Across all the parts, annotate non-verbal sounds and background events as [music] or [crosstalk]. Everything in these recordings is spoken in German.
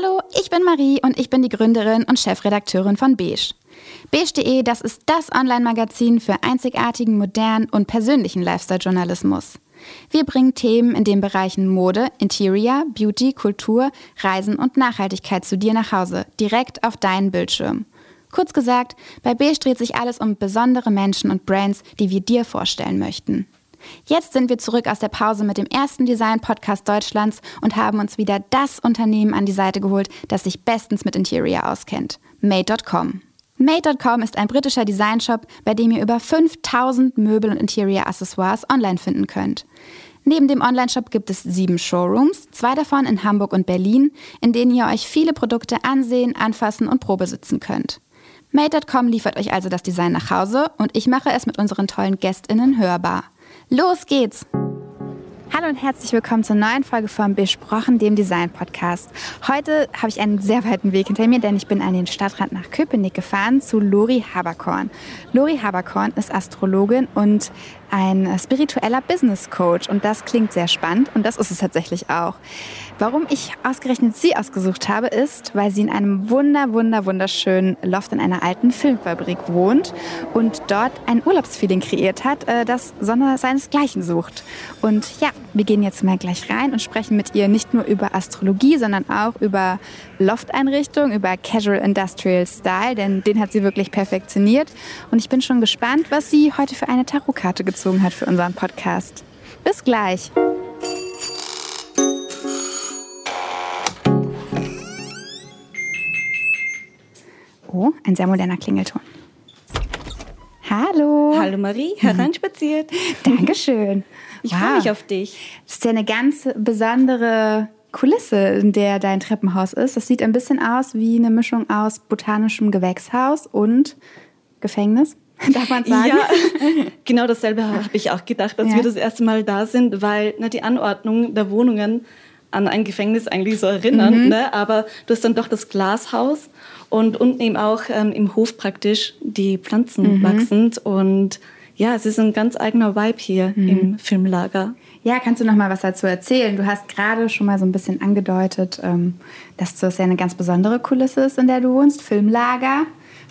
Hallo, ich bin Marie und ich bin die Gründerin und Chefredakteurin von Beige. Beige.de, das ist das Online-Magazin für einzigartigen, modernen und persönlichen Lifestyle-Journalismus. Wir bringen Themen in den Bereichen Mode, Interior, Beauty, Kultur, Reisen und Nachhaltigkeit zu dir nach Hause, direkt auf deinen Bildschirm. Kurz gesagt, bei Beige dreht sich alles um besondere Menschen und Brands, die wir dir vorstellen möchten. Jetzt sind wir zurück aus der Pause mit dem ersten Design-Podcast Deutschlands und haben uns wieder das Unternehmen an die Seite geholt, das sich bestens mit Interior auskennt. Made.com. Made.com ist ein britischer Designshop, bei dem ihr über 5000 Möbel und Interior-Accessoires online finden könnt. Neben dem Onlineshop gibt es sieben Showrooms, zwei davon in Hamburg und Berlin, in denen ihr euch viele Produkte ansehen, anfassen und probesitzen könnt. Made.com liefert euch also das Design nach Hause und ich mache es mit unseren tollen GästInnen hörbar. Los geht's! Hallo und herzlich willkommen zur neuen Folge von Besprochen, dem Design-Podcast. Heute habe ich einen sehr weiten Weg hinter mir, denn ich bin an den Stadtrand nach Köpenick gefahren zu Lori Haberkorn. Lori Haberkorn ist Astrologin und ein spiritueller Business Coach und das klingt sehr spannend und das ist es tatsächlich auch. Warum ich ausgerechnet sie ausgesucht habe, ist, weil sie in einem wunder, wunder, wunderschönen Loft in einer alten Filmfabrik wohnt und dort ein Urlaubsfeeling kreiert hat, äh, das Sonne seinesgleichen sucht. Und ja, wir gehen jetzt mal gleich rein und sprechen mit ihr nicht nur über Astrologie, sondern auch über Lofteinrichtung, über Casual Industrial Style, denn den hat sie wirklich perfektioniert. Und ich bin schon gespannt, was sie heute für eine Tarotkarte gezogen hat für unseren Podcast. Bis gleich. Oh, ein sehr moderner Klingelton. Hallo. Hallo Marie, [laughs] hereinspaziert. Dankeschön. Ich wow. freue mich auf dich. Das ist ja eine ganz besondere Kulisse, in der dein Treppenhaus ist. Das sieht ein bisschen aus wie eine Mischung aus botanischem Gewächshaus und Gefängnis. [laughs] Darf man sagen? Ja, [laughs] genau dasselbe habe ich auch gedacht, als ja. wir das erste Mal da sind, weil na, die Anordnung der Wohnungen an ein Gefängnis eigentlich so erinnern. Mhm. Ne? Aber du hast dann doch das Glashaus und unten eben auch ähm, im Hof praktisch die Pflanzen mhm. wachsend. Und ja, es ist ein ganz eigener Vibe hier mhm. im Filmlager. Ja, kannst du noch mal was dazu erzählen? Du hast gerade schon mal so ein bisschen angedeutet, ähm, dass das ja eine ganz besondere Kulisse ist, in der du wohnst, Filmlager.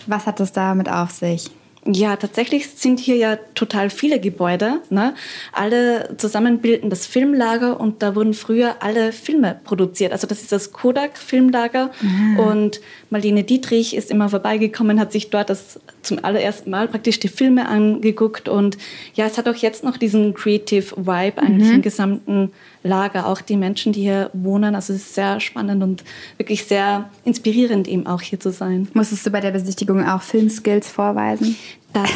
Was hat das damit auf sich? Ja, tatsächlich sind hier ja total viele Gebäude. Ne? Alle zusammen bilden das Filmlager und da wurden früher alle Filme produziert. Also das ist das Kodak-Filmlager mhm. und Marlene Dietrich ist immer vorbeigekommen, hat sich dort das zum allerersten Mal praktisch die Filme angeguckt und ja, es hat auch jetzt noch diesen Creative Vibe eigentlich mhm. im gesamten Lager, auch die Menschen, die hier wohnen. Also es ist sehr spannend und wirklich sehr inspirierend, eben auch hier zu sein. Musstest du bei der Besichtigung auch Filmskills vorweisen? Das,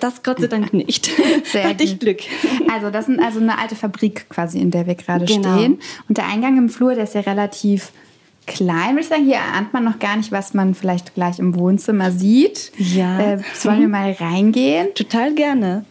das Gott sei Dank nicht. [laughs] Sehr Hatte ich Glück. Also das ist also eine alte Fabrik quasi, in der wir gerade genau. stehen. Und der Eingang im Flur, der ist ja relativ klein, würde ich sagen. Hier erahnt man noch gar nicht, was man vielleicht gleich im Wohnzimmer sieht. Ja. Äh, sollen wir mal reingehen? Total gerne.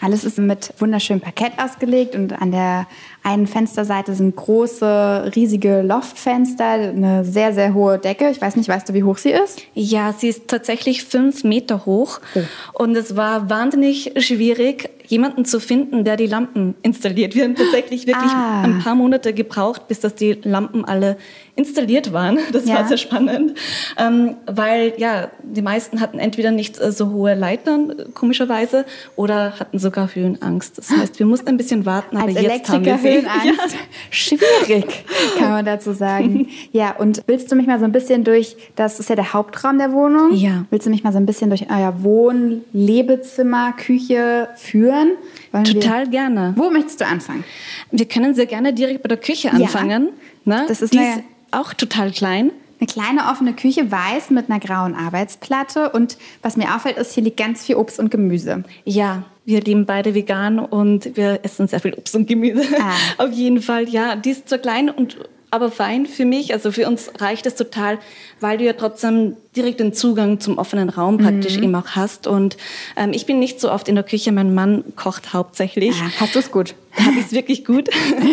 Alles ist mit wunderschönem Parkett ausgelegt und an der einen Fensterseite sind große, riesige Loftfenster, eine sehr, sehr hohe Decke. Ich weiß nicht, weißt du, wie hoch sie ist? Ja, sie ist tatsächlich fünf Meter hoch. Oh. Und es war wahnsinnig schwierig, jemanden zu finden, der die Lampen installiert. Wir haben tatsächlich wirklich ah. ein paar Monate gebraucht, bis das die Lampen alle installiert waren. [laughs] Das ja. war sehr spannend, ähm, weil ja die meisten hatten entweder nicht äh, so hohe Leitern komischerweise oder hatten sogar Höhenangst. Das heißt, wir mussten ein bisschen warten, aber Als jetzt haben wir sie. Höhenangst. Ja. Schwierig, kann man dazu sagen. [laughs] Ja, und willst du mich mal so ein bisschen durch, das ist ja der Hauptraum der Wohnung. Ja. Willst du mich mal so ein bisschen durch euer Wohn-, Lebezimmer, Küche führen? Wollen Total wir, gerne. Wo möchtest du anfangen? Wir können sehr gerne direkt bei der Küche anfangen. Ja. Ne? Das ist Die ist auch total klein. Eine kleine offene Küche, weiß mit einer grauen Arbeitsplatte. Und was mir auffällt, ist, hier liegt ganz viel Obst und Gemüse. Ja, wir leben beide vegan und wir essen sehr viel Obst und Gemüse. Ah. [laughs] Auf jeden Fall, ja. Die ist zwar klein und aber fein für mich. Also für uns reicht es total, weil du ja trotzdem direkt den Zugang zum offenen Raum praktisch mhm. eben auch hast. Und ähm, ich bin nicht so oft in der Küche, mein Mann kocht hauptsächlich. Ah, hast du es gut? [laughs] habe ich es wirklich gut.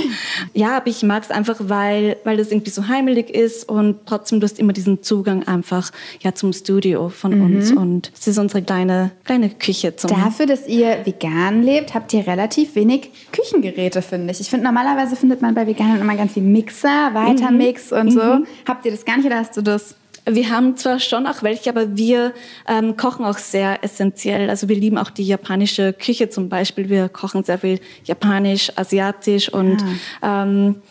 [laughs] ja, aber ich mag es einfach, weil, weil das irgendwie so heimelig ist und trotzdem du hast immer diesen Zugang einfach ja, zum Studio von mhm. uns. Und es ist unsere kleine, kleine Küche. Zum Dafür, dass ihr vegan lebt, habt ihr relativ wenig Küchengeräte, finde ich. Ich finde, normalerweise findet man bei Veganen immer ganz viel Mixer, Weitermix mhm. und so. Mhm. Habt ihr das gar nicht oder hast du das wir haben zwar schon auch welche, aber wir ähm, kochen auch sehr essentiell. Also wir lieben auch die japanische Küche zum Beispiel. Wir kochen sehr viel japanisch, asiatisch und ah. ähm,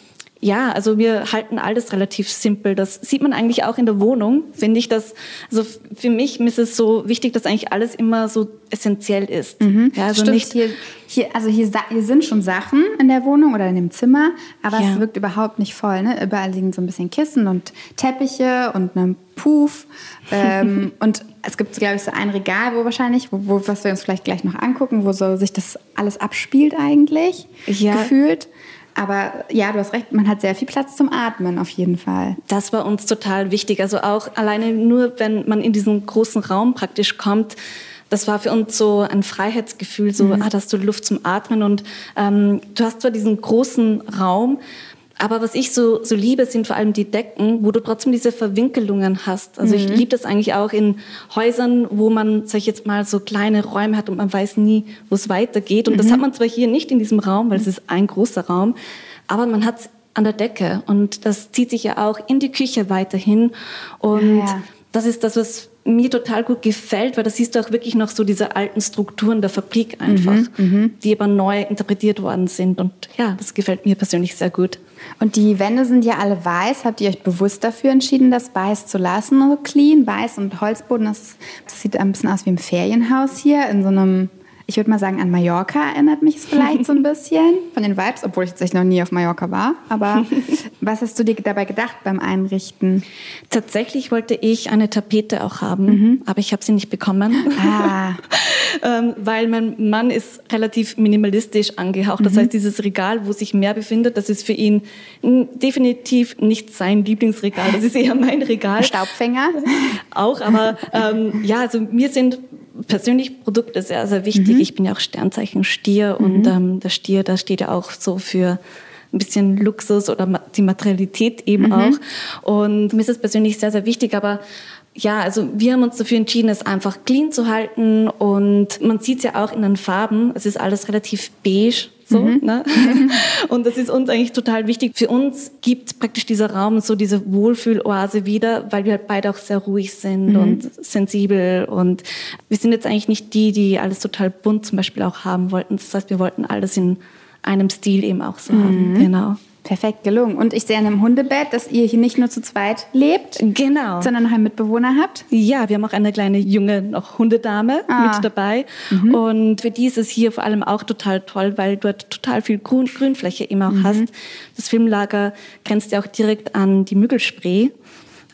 ja, also wir halten alles relativ simpel. Das sieht man eigentlich auch in der Wohnung, finde ich. Dass, also für mich ist es so wichtig, dass eigentlich alles immer so essentiell ist. Mhm. Ja, also Stimmt, nicht hier, hier, also hier, hier, sind schon Sachen in der Wohnung oder in dem Zimmer, aber ja. es wirkt überhaupt nicht voll. Ne? Überall liegen so ein bisschen Kissen und Teppiche und ein Puff. ähm, [laughs] und es gibt, glaube ich, so ein Regal, wo wahrscheinlich, wo, wo, was wir uns vielleicht gleich noch angucken, wo so sich das alles abspielt eigentlich, ja. gefühlt. Aber ja, du hast recht, man hat sehr viel Platz zum Atmen auf jeden Fall. Das war uns total wichtig. Also auch alleine nur, wenn man in diesen großen Raum praktisch kommt, das war für uns so ein Freiheitsgefühl, so, mhm. ah, hast du Luft zum Atmen und ähm, du hast zwar diesen großen Raum, aber was ich so, so liebe, sind vor allem die Decken, wo du trotzdem diese Verwinkelungen hast. Also mhm. ich liebe das eigentlich auch in Häusern, wo man, sag ich jetzt mal, so kleine Räume hat und man weiß nie, wo es weitergeht. Und mhm. das hat man zwar hier nicht in diesem Raum, weil es ist ein großer Raum, aber man hat es an der Decke und das zieht sich ja auch in die Küche weiterhin. Und ja, ja. das ist das, was mir total gut gefällt, weil da siehst du auch wirklich noch so diese alten Strukturen der Fabrik einfach, mhm, mhm, die aber neu interpretiert worden sind. Und ja, das gefällt mir persönlich sehr gut. Und die Wände sind ja alle weiß. Habt ihr euch bewusst dafür entschieden, das weiß zu lassen, so clean, weiß und Holzboden? Das, das sieht ein bisschen aus wie ein Ferienhaus hier in so einem ich würde mal sagen, an Mallorca erinnert mich es vielleicht so ein [laughs] bisschen von den Vibes, obwohl ich tatsächlich noch nie auf Mallorca war. Aber [laughs] was hast du dir dabei gedacht beim Einrichten? Tatsächlich wollte ich eine Tapete auch haben, mhm. aber ich habe sie nicht bekommen. Ah. [laughs] ähm, weil mein Mann ist relativ minimalistisch angehaucht. Das mhm. heißt, dieses Regal, wo sich mehr befindet, das ist für ihn definitiv nicht sein Lieblingsregal. Das ist eher mein Regal. Staubfänger? auch, aber ähm, ja, also mir sind persönlich Produkte sehr, sehr wichtig. Mhm. Ich bin ja auch Sternzeichen Stier mhm. und ähm, der Stier, da steht ja auch so für ein bisschen Luxus oder die Materialität eben mhm. auch. Und mir ist es persönlich sehr, sehr wichtig, aber ja, also wir haben uns dafür entschieden, es einfach clean zu halten und man sieht es ja auch in den Farben. Es ist alles relativ beige so, mhm. ne? [laughs] Und das ist uns eigentlich total wichtig. Für uns gibt praktisch dieser Raum so diese Wohlfühloase wieder, weil wir halt beide auch sehr ruhig sind mhm. und sensibel. Und wir sind jetzt eigentlich nicht die, die alles total bunt zum Beispiel auch haben wollten. Das heißt, wir wollten alles in einem Stil eben auch so mhm. haben. Genau. Perfekt gelungen. Und ich sehe an einem Hundebett, dass ihr hier nicht nur zu zweit lebt, genau. sondern noch einen Mitbewohner habt. Ja, wir haben auch eine kleine junge noch Hundedame ah. mit dabei. Mhm. Und für die ist es hier vor allem auch total toll, weil du dort total viel Grün, Grünfläche immer auch mhm. hast. Das Filmlager grenzt ja auch direkt an die Müggelspray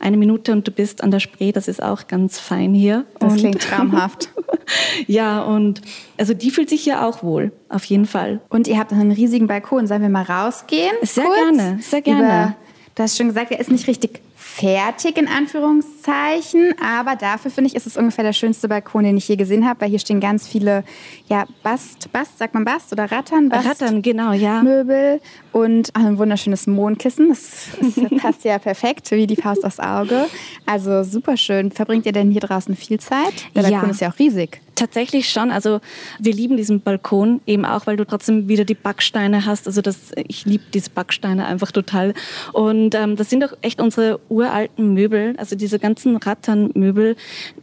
eine Minute und du bist an der Spree. Das ist auch ganz fein hier. Das und klingt traumhaft. [laughs] ja, und also die fühlt sich hier auch wohl, auf jeden Fall. Und ihr habt einen riesigen Balkon. Sollen wir mal rausgehen? Sehr kurz? gerne, sehr gerne. Über, du hast schon gesagt, er ist nicht richtig fertig in Anführungszeichen, aber dafür finde ich, ist es ungefähr der schönste Balkon, den ich je gesehen habe, weil hier stehen ganz viele, ja, Bast, Bast, sagt man Bast oder Rattern? Bast, Rattern, genau, ja. Möbel und ein wunderschönes Mondkissen. Das, das passt ja perfekt, wie die Faust aufs Auge. Also super schön. Verbringt ihr denn hier draußen viel Zeit? Der Balkon ja. ist ja auch riesig. Tatsächlich schon. Also wir lieben diesen Balkon eben auch, weil du trotzdem wieder die Backsteine hast. Also das, ich liebe diese Backsteine einfach total. Und ähm, das sind doch echt unsere uralten Möbel, also diese ganzen Ratternmöbel.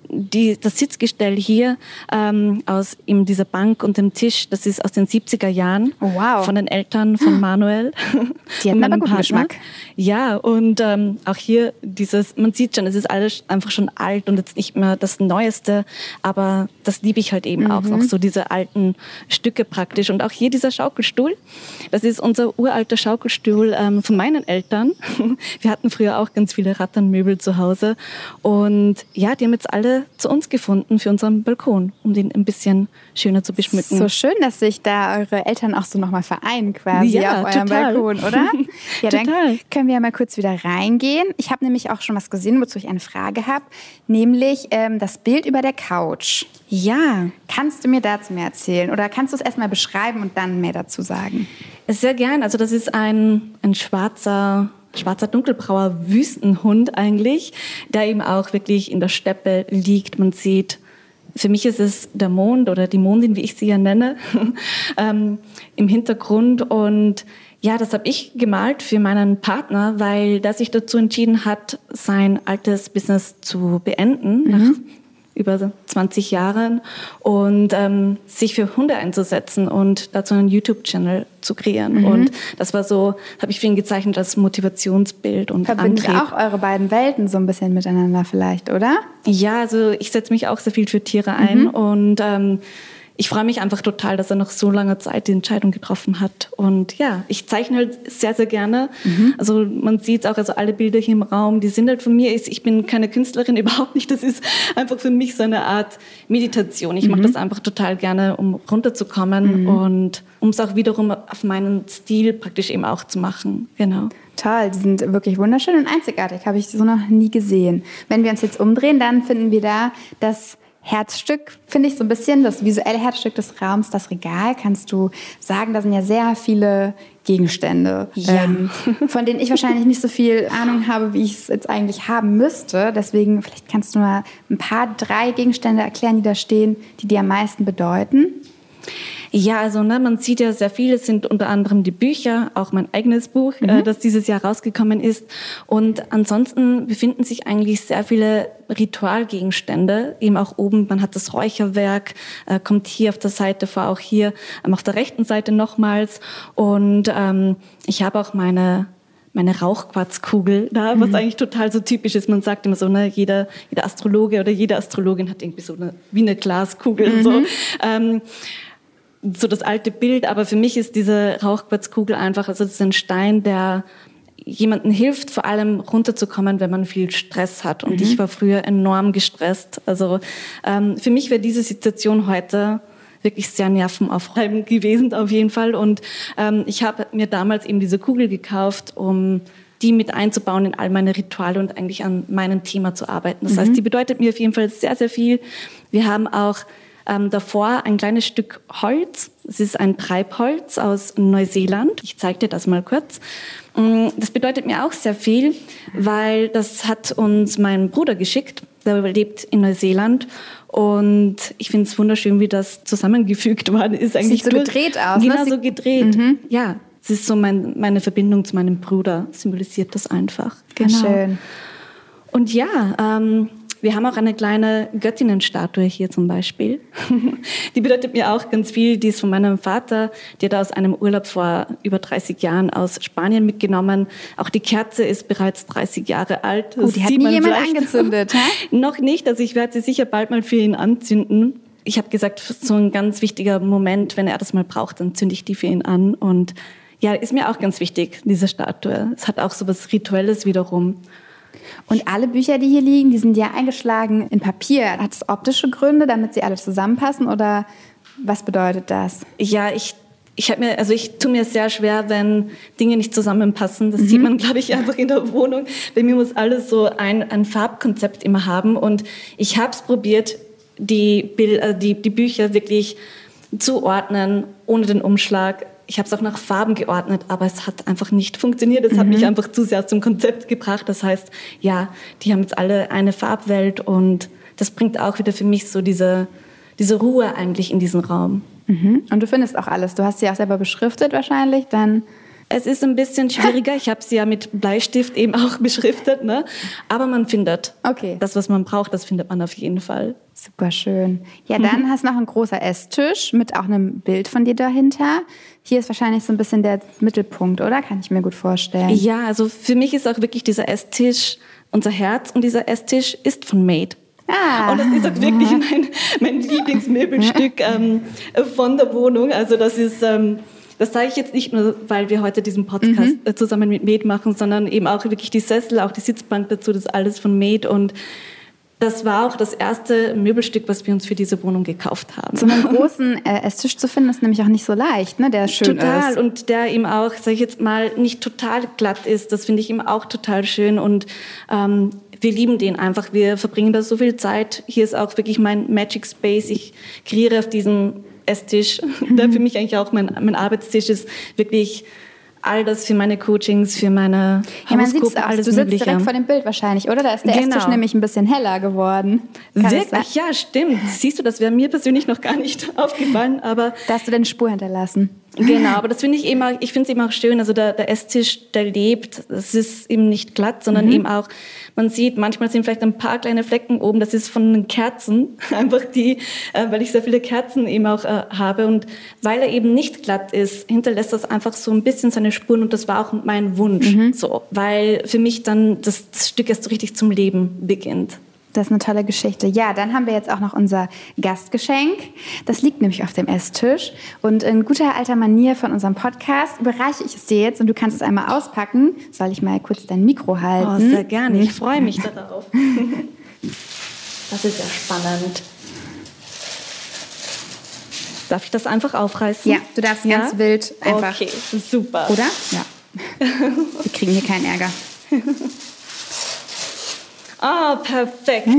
Die, das Sitzgestell hier ähm, aus eben dieser Bank und dem Tisch, das ist aus den 70er Jahren oh, wow. von den Eltern von Manuel. Die hatten [laughs] aber guten Partner. Geschmack. Ja, und ähm, auch hier dieses, man sieht schon, es ist alles einfach schon alt und jetzt nicht mehr das Neueste, aber das liebe ich halt eben mhm. auch, auch so diese alten Stücke praktisch. Und auch hier dieser Schaukelstuhl, das ist unser uralter Schaukelstuhl ähm, von meinen Eltern. [laughs] Wir hatten früher auch ganz viele Ratternmöbel zu Hause. Und ja, die haben jetzt alle zu uns gefunden für unseren Balkon, um den ein bisschen schöner zu beschmücken. So schön, dass sich da eure Eltern auch so nochmal vereinen quasi ja, auf eurem total. Balkon, oder? [laughs] Ja, total. dann können wir ja mal kurz wieder reingehen. Ich habe nämlich auch schon was gesehen, wozu ich eine Frage habe, nämlich ähm, das Bild über der Couch. Ja. Kannst du mir dazu mehr erzählen oder kannst du es erstmal beschreiben und dann mehr dazu sagen? Sehr gern. Also das ist ein, ein schwarzer schwarzer dunkelbrauer Wüstenhund eigentlich, der eben auch wirklich in der Steppe liegt. Man sieht, für mich ist es der Mond oder die Mondin, wie ich sie ja nenne, [laughs] ähm, im Hintergrund. Und ja, das habe ich gemalt für meinen Partner, weil der sich dazu entschieden hat, sein altes Business zu beenden, mhm. nach über 20 Jahren und ähm, sich für Hunde einzusetzen und dazu einen YouTube-Channel zu kreieren. Mhm. Und das war so, habe ich für ihn gezeichnet als Motivationsbild und Verbindet Antrieb. auch eure beiden Welten so ein bisschen miteinander vielleicht, oder? Ja, also ich setze mich auch sehr viel für Tiere ein mhm. und ähm, ich freue mich einfach total, dass er nach so langer Zeit die Entscheidung getroffen hat. Und ja, ich zeichne halt sehr, sehr gerne. Mhm. Also man sieht auch, also alle Bilder hier im Raum, die sind halt von mir. Ich bin keine Künstlerin, [laughs] überhaupt nicht. Das ist einfach für mich so eine Art Meditation. Ich mhm. mache das einfach total gerne, um runterzukommen mhm. und um es auch wiederum auf meinen Stil praktisch eben auch zu machen. Genau. Toll, die sind wirklich wunderschön und einzigartig, habe ich so noch nie gesehen. Wenn wir uns jetzt umdrehen, dann finden wir da das Herzstück, finde ich so ein bisschen, das visuelle Herzstück des Raums, das Regal, kannst du sagen, da sind ja sehr viele Gegenstände, ja. ähm, von denen ich wahrscheinlich nicht so viel Ahnung habe, wie ich es jetzt eigentlich haben müsste. Deswegen, vielleicht kannst du mal ein paar, drei Gegenstände erklären, die da stehen, die dir am meisten bedeuten. Ja, also ne, man sieht ja sehr viele, sind unter anderem die Bücher, auch mein eigenes Buch, äh, mhm. äh, das dieses Jahr rausgekommen ist. Und ansonsten befinden sich eigentlich sehr viele Ritualgegenstände, eben auch oben, man hat das Räucherwerk, äh, kommt hier auf der Seite vor, auch hier ähm, auf der rechten Seite nochmals. Und ähm, ich habe auch meine meine Rauchquarzkugel da, was mhm. eigentlich total so typisch ist. Man sagt immer so, ne, jeder, jeder Astrologe oder jede Astrologin hat irgendwie so eine, wie eine Glaskugel. Mhm. So. Ähm, so das alte Bild, aber für mich ist diese Rauchquarzkugel einfach, also das ist ein Stein, der jemandem hilft, vor allem runterzukommen, wenn man viel Stress hat. Und mhm. ich war früher enorm gestresst. Also ähm, für mich wäre diese Situation heute wirklich sehr nervenaufreibend [laughs] gewesen auf jeden Fall. Und ähm, ich habe mir damals eben diese Kugel gekauft, um die mit einzubauen in all meine Rituale und eigentlich an meinem Thema zu arbeiten. Das mhm. heißt, die bedeutet mir auf jeden Fall sehr, sehr viel. Wir haben auch ähm, davor ein kleines Stück Holz. Es ist ein Treibholz aus Neuseeland. Ich zeige dir das mal kurz. Mm, das bedeutet mir auch sehr viel, weil das hat uns mein Bruder geschickt. Der lebt in Neuseeland und ich finde es wunderschön, wie das zusammengefügt worden ist. Eigentlich Sieht so gedreht aus. Ne? Genau, ne? so gedreht. Mhm. Ja, es ist so mein, meine Verbindung zu meinem Bruder, symbolisiert das einfach. Genau. Schön. Und ja, ähm, wir haben auch eine kleine Göttinnenstatue hier zum Beispiel. [laughs] Die bedeutet mir auch ganz viel. Die ist von meinem Vater. Die hat er aus einem Urlaub vor über 30 Jahren aus Spanien mitgenommen. Auch die Kerze ist bereits 30 Jahre alt. Das oh, die hat nie jemand angezündet? [laughs] Noch nicht. Also ich werde sie sicher bald mal für ihn anzünden. Ich habe gesagt, so ein ganz wichtiger Moment, wenn er das mal braucht, dann zünde ich die für ihn an. Und ja, ist mir auch ganz wichtig, diese Statue. Es hat auch so was Rituelles wiederum. Und alle Bücher, die hier liegen, die sind ja eingeschlagen in Papier. Hat es optische Gründe, damit sie alle zusammenpassen oder was bedeutet das? Ja, ich ich habe mir, also ich tue mir sehr schwer, wenn Dinge nicht zusammenpassen. Das mhm. sieht man, glaube ich, einfach in der Wohnung. Bei mir muss alles so ein, ein Farbkonzept immer haben. Und ich habe es probiert, die, äh, die, die Bücher wirklich zu ordnen, ohne den Umschlag, ich habe es auch nach Farben geordnet, aber es hat einfach nicht funktioniert. Es mhm. hat mich einfach zu sehr zum Konzept gebracht. Das heißt, ja, die haben jetzt alle eine Farbwelt und das bringt auch wieder für mich so diese, diese Ruhe eigentlich in diesen Raum. Mhm. Und du findest auch alles. Du hast sie auch selber beschriftet wahrscheinlich, dann es ist ein bisschen schwieriger. Ich habe sie ja mit Bleistift eben auch [laughs] beschriftet, ne? Aber man findet. Okay. Das, was man braucht, das findet man auf jeden Fall. Super schön. Ja, [laughs] dann mhm. hast du noch ein großer Esstisch mit auch einem Bild von dir dahinter. Hier ist wahrscheinlich so ein bisschen der Mittelpunkt, oder? Kann ich mir gut vorstellen. Ja, also für mich ist auch wirklich dieser Esstisch unser Herz und dieser Esstisch ist von Made. Ah. Und das ist auch wirklich [laughs] mein, mein Lieblingsmöbelstück ähm, von der Wohnung. Also das ist, ähm, das sage ich jetzt nicht nur, weil wir heute diesen Podcast mhm. Äh, zusammen mit Made machen, sondern eben auch wirklich die Sessel, auch die Sitzbank dazu, das alles von Made und Das war auch das erste Möbelstück, was wir uns für diese Wohnung gekauft haben. So einen großen äh, Esstisch zu finden, ist nämlich auch nicht so leicht, ne? der schön total. ist. Und der eben auch, sag ich jetzt mal, nicht total glatt ist. Das finde ich eben auch total schön. Und ähm, wir lieben den einfach. Wir verbringen da so viel Zeit. Hier ist auch wirklich mein Magic Space. Ich kreiere auf diesem Esstisch, [laughs] der für mich eigentlich auch mein, mein Arbeitstisch ist, wirklich all das für meine Coachings, für meine ja, man sieht es auch. Du sitzt Mögliche. direkt vor dem Bild wahrscheinlich, oder? Da ist der genau. Esstisch nämlich ein bisschen heller geworden. Kann Wirklich? Ja, stimmt. Siehst du, das wäre mir persönlich noch gar nicht [laughs] aufgefallen, aber... Da hast du deine Spur hinterlassen. Genau, aber das finde ich eben auch, ich finde es eben auch schön, also der, der Esstisch, der lebt, es ist eben nicht glatt, sondern mhm. eben auch, man sieht, manchmal sind vielleicht ein paar kleine Flecken oben, das ist von den Kerzen, [laughs] einfach die, äh, weil ich sehr viele Kerzen eben auch äh, habe und weil er eben nicht glatt ist, hinterlässt das einfach so ein bisschen seine Spuren und das war auch mein Wunsch, mhm. so, weil für mich dann das, das Stück erst so richtig zum Leben beginnt. Das ist eine tolle Geschichte. Ja, dann haben wir jetzt auch noch unser Gastgeschenk. Das liegt nämlich auf dem Esstisch. Und in guter alter Manier von unserem Podcast überreiche ich es dir jetzt und du kannst es einmal auspacken. Soll ich mal kurz dein Mikro halten? Oh, sehr gerne. Ich freue mich [laughs] darauf. [laughs] Das ist ja spannend. Darf ich das einfach aufreißen? Ja, du darfst ja? ganz wild einfach. Okay, super. Oder? Ja. Wir kriegen hier keinen Ärger. [laughs] Ah, perfekt. [laughs]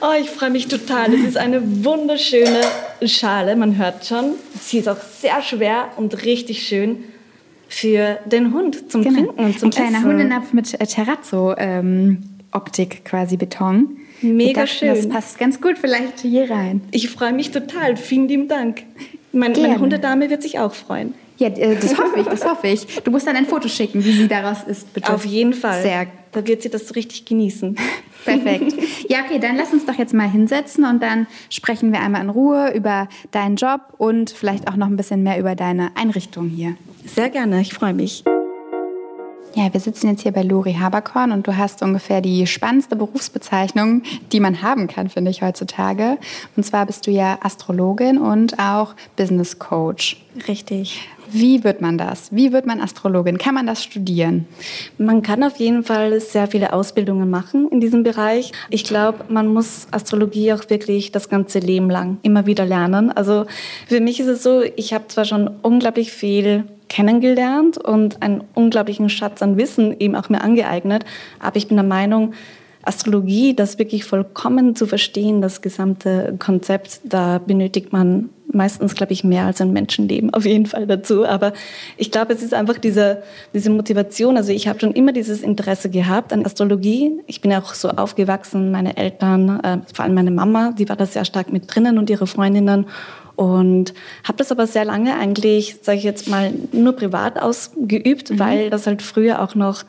oh, ich freue mich total. Es ist eine wunderschöne Schale, man hört schon. Sie ist auch sehr schwer und richtig schön für den Hund zum genau. Trinken und zum Ein kleiner Essen. Hundenapf mit äh, Terrazzo-Optik, ähm, quasi Beton. Mega dachten, schön. Das passt ganz gut vielleicht hier rein. Ich freue mich total. Vielen lieben Dank. Mein, meine Hundedame wird sich auch freuen. Ja, äh, das hoffe ich, das hoffe ich. Du musst dann ein Foto schicken, wie sie daraus ist, bitte. Auf jeden Fall. Sehr. Da wird sie das so richtig genießen. [laughs] Perfekt. Ja, okay, dann lass uns doch jetzt mal hinsetzen und dann sprechen wir einmal in Ruhe über deinen Job und vielleicht auch noch ein bisschen mehr über deine Einrichtung hier. Sehr gerne, ich freue mich. Ja, wir sitzen jetzt hier bei Lori Haberkorn und du hast ungefähr die spannendste Berufsbezeichnung, die man haben kann, finde ich heutzutage. Und zwar bist du ja Astrologin und auch Business Coach. Richtig. Wie wird man das? Wie wird man Astrologin? Kann man das studieren? Man kann auf jeden Fall sehr viele Ausbildungen machen in diesem Bereich. Ich glaube, man muss Astrologie auch wirklich das ganze Leben lang immer wieder lernen. Also für mich ist es so, ich habe zwar schon unglaublich viel kennengelernt und einen unglaublichen Schatz an Wissen eben auch mir angeeignet, aber ich bin der Meinung, Astrologie, das wirklich vollkommen zu verstehen, das gesamte Konzept, da benötigt man meistens, glaube ich, mehr als ein Menschenleben auf jeden Fall dazu. Aber ich glaube, es ist einfach diese, diese Motivation. Also ich habe schon immer dieses Interesse gehabt an Astrologie. Ich bin auch so aufgewachsen, meine Eltern, äh, vor allem meine Mama, die war da sehr stark mit drinnen und ihre Freundinnen. Und habe das aber sehr lange eigentlich, sage ich jetzt mal, nur privat ausgeübt, mhm. weil das halt früher auch noch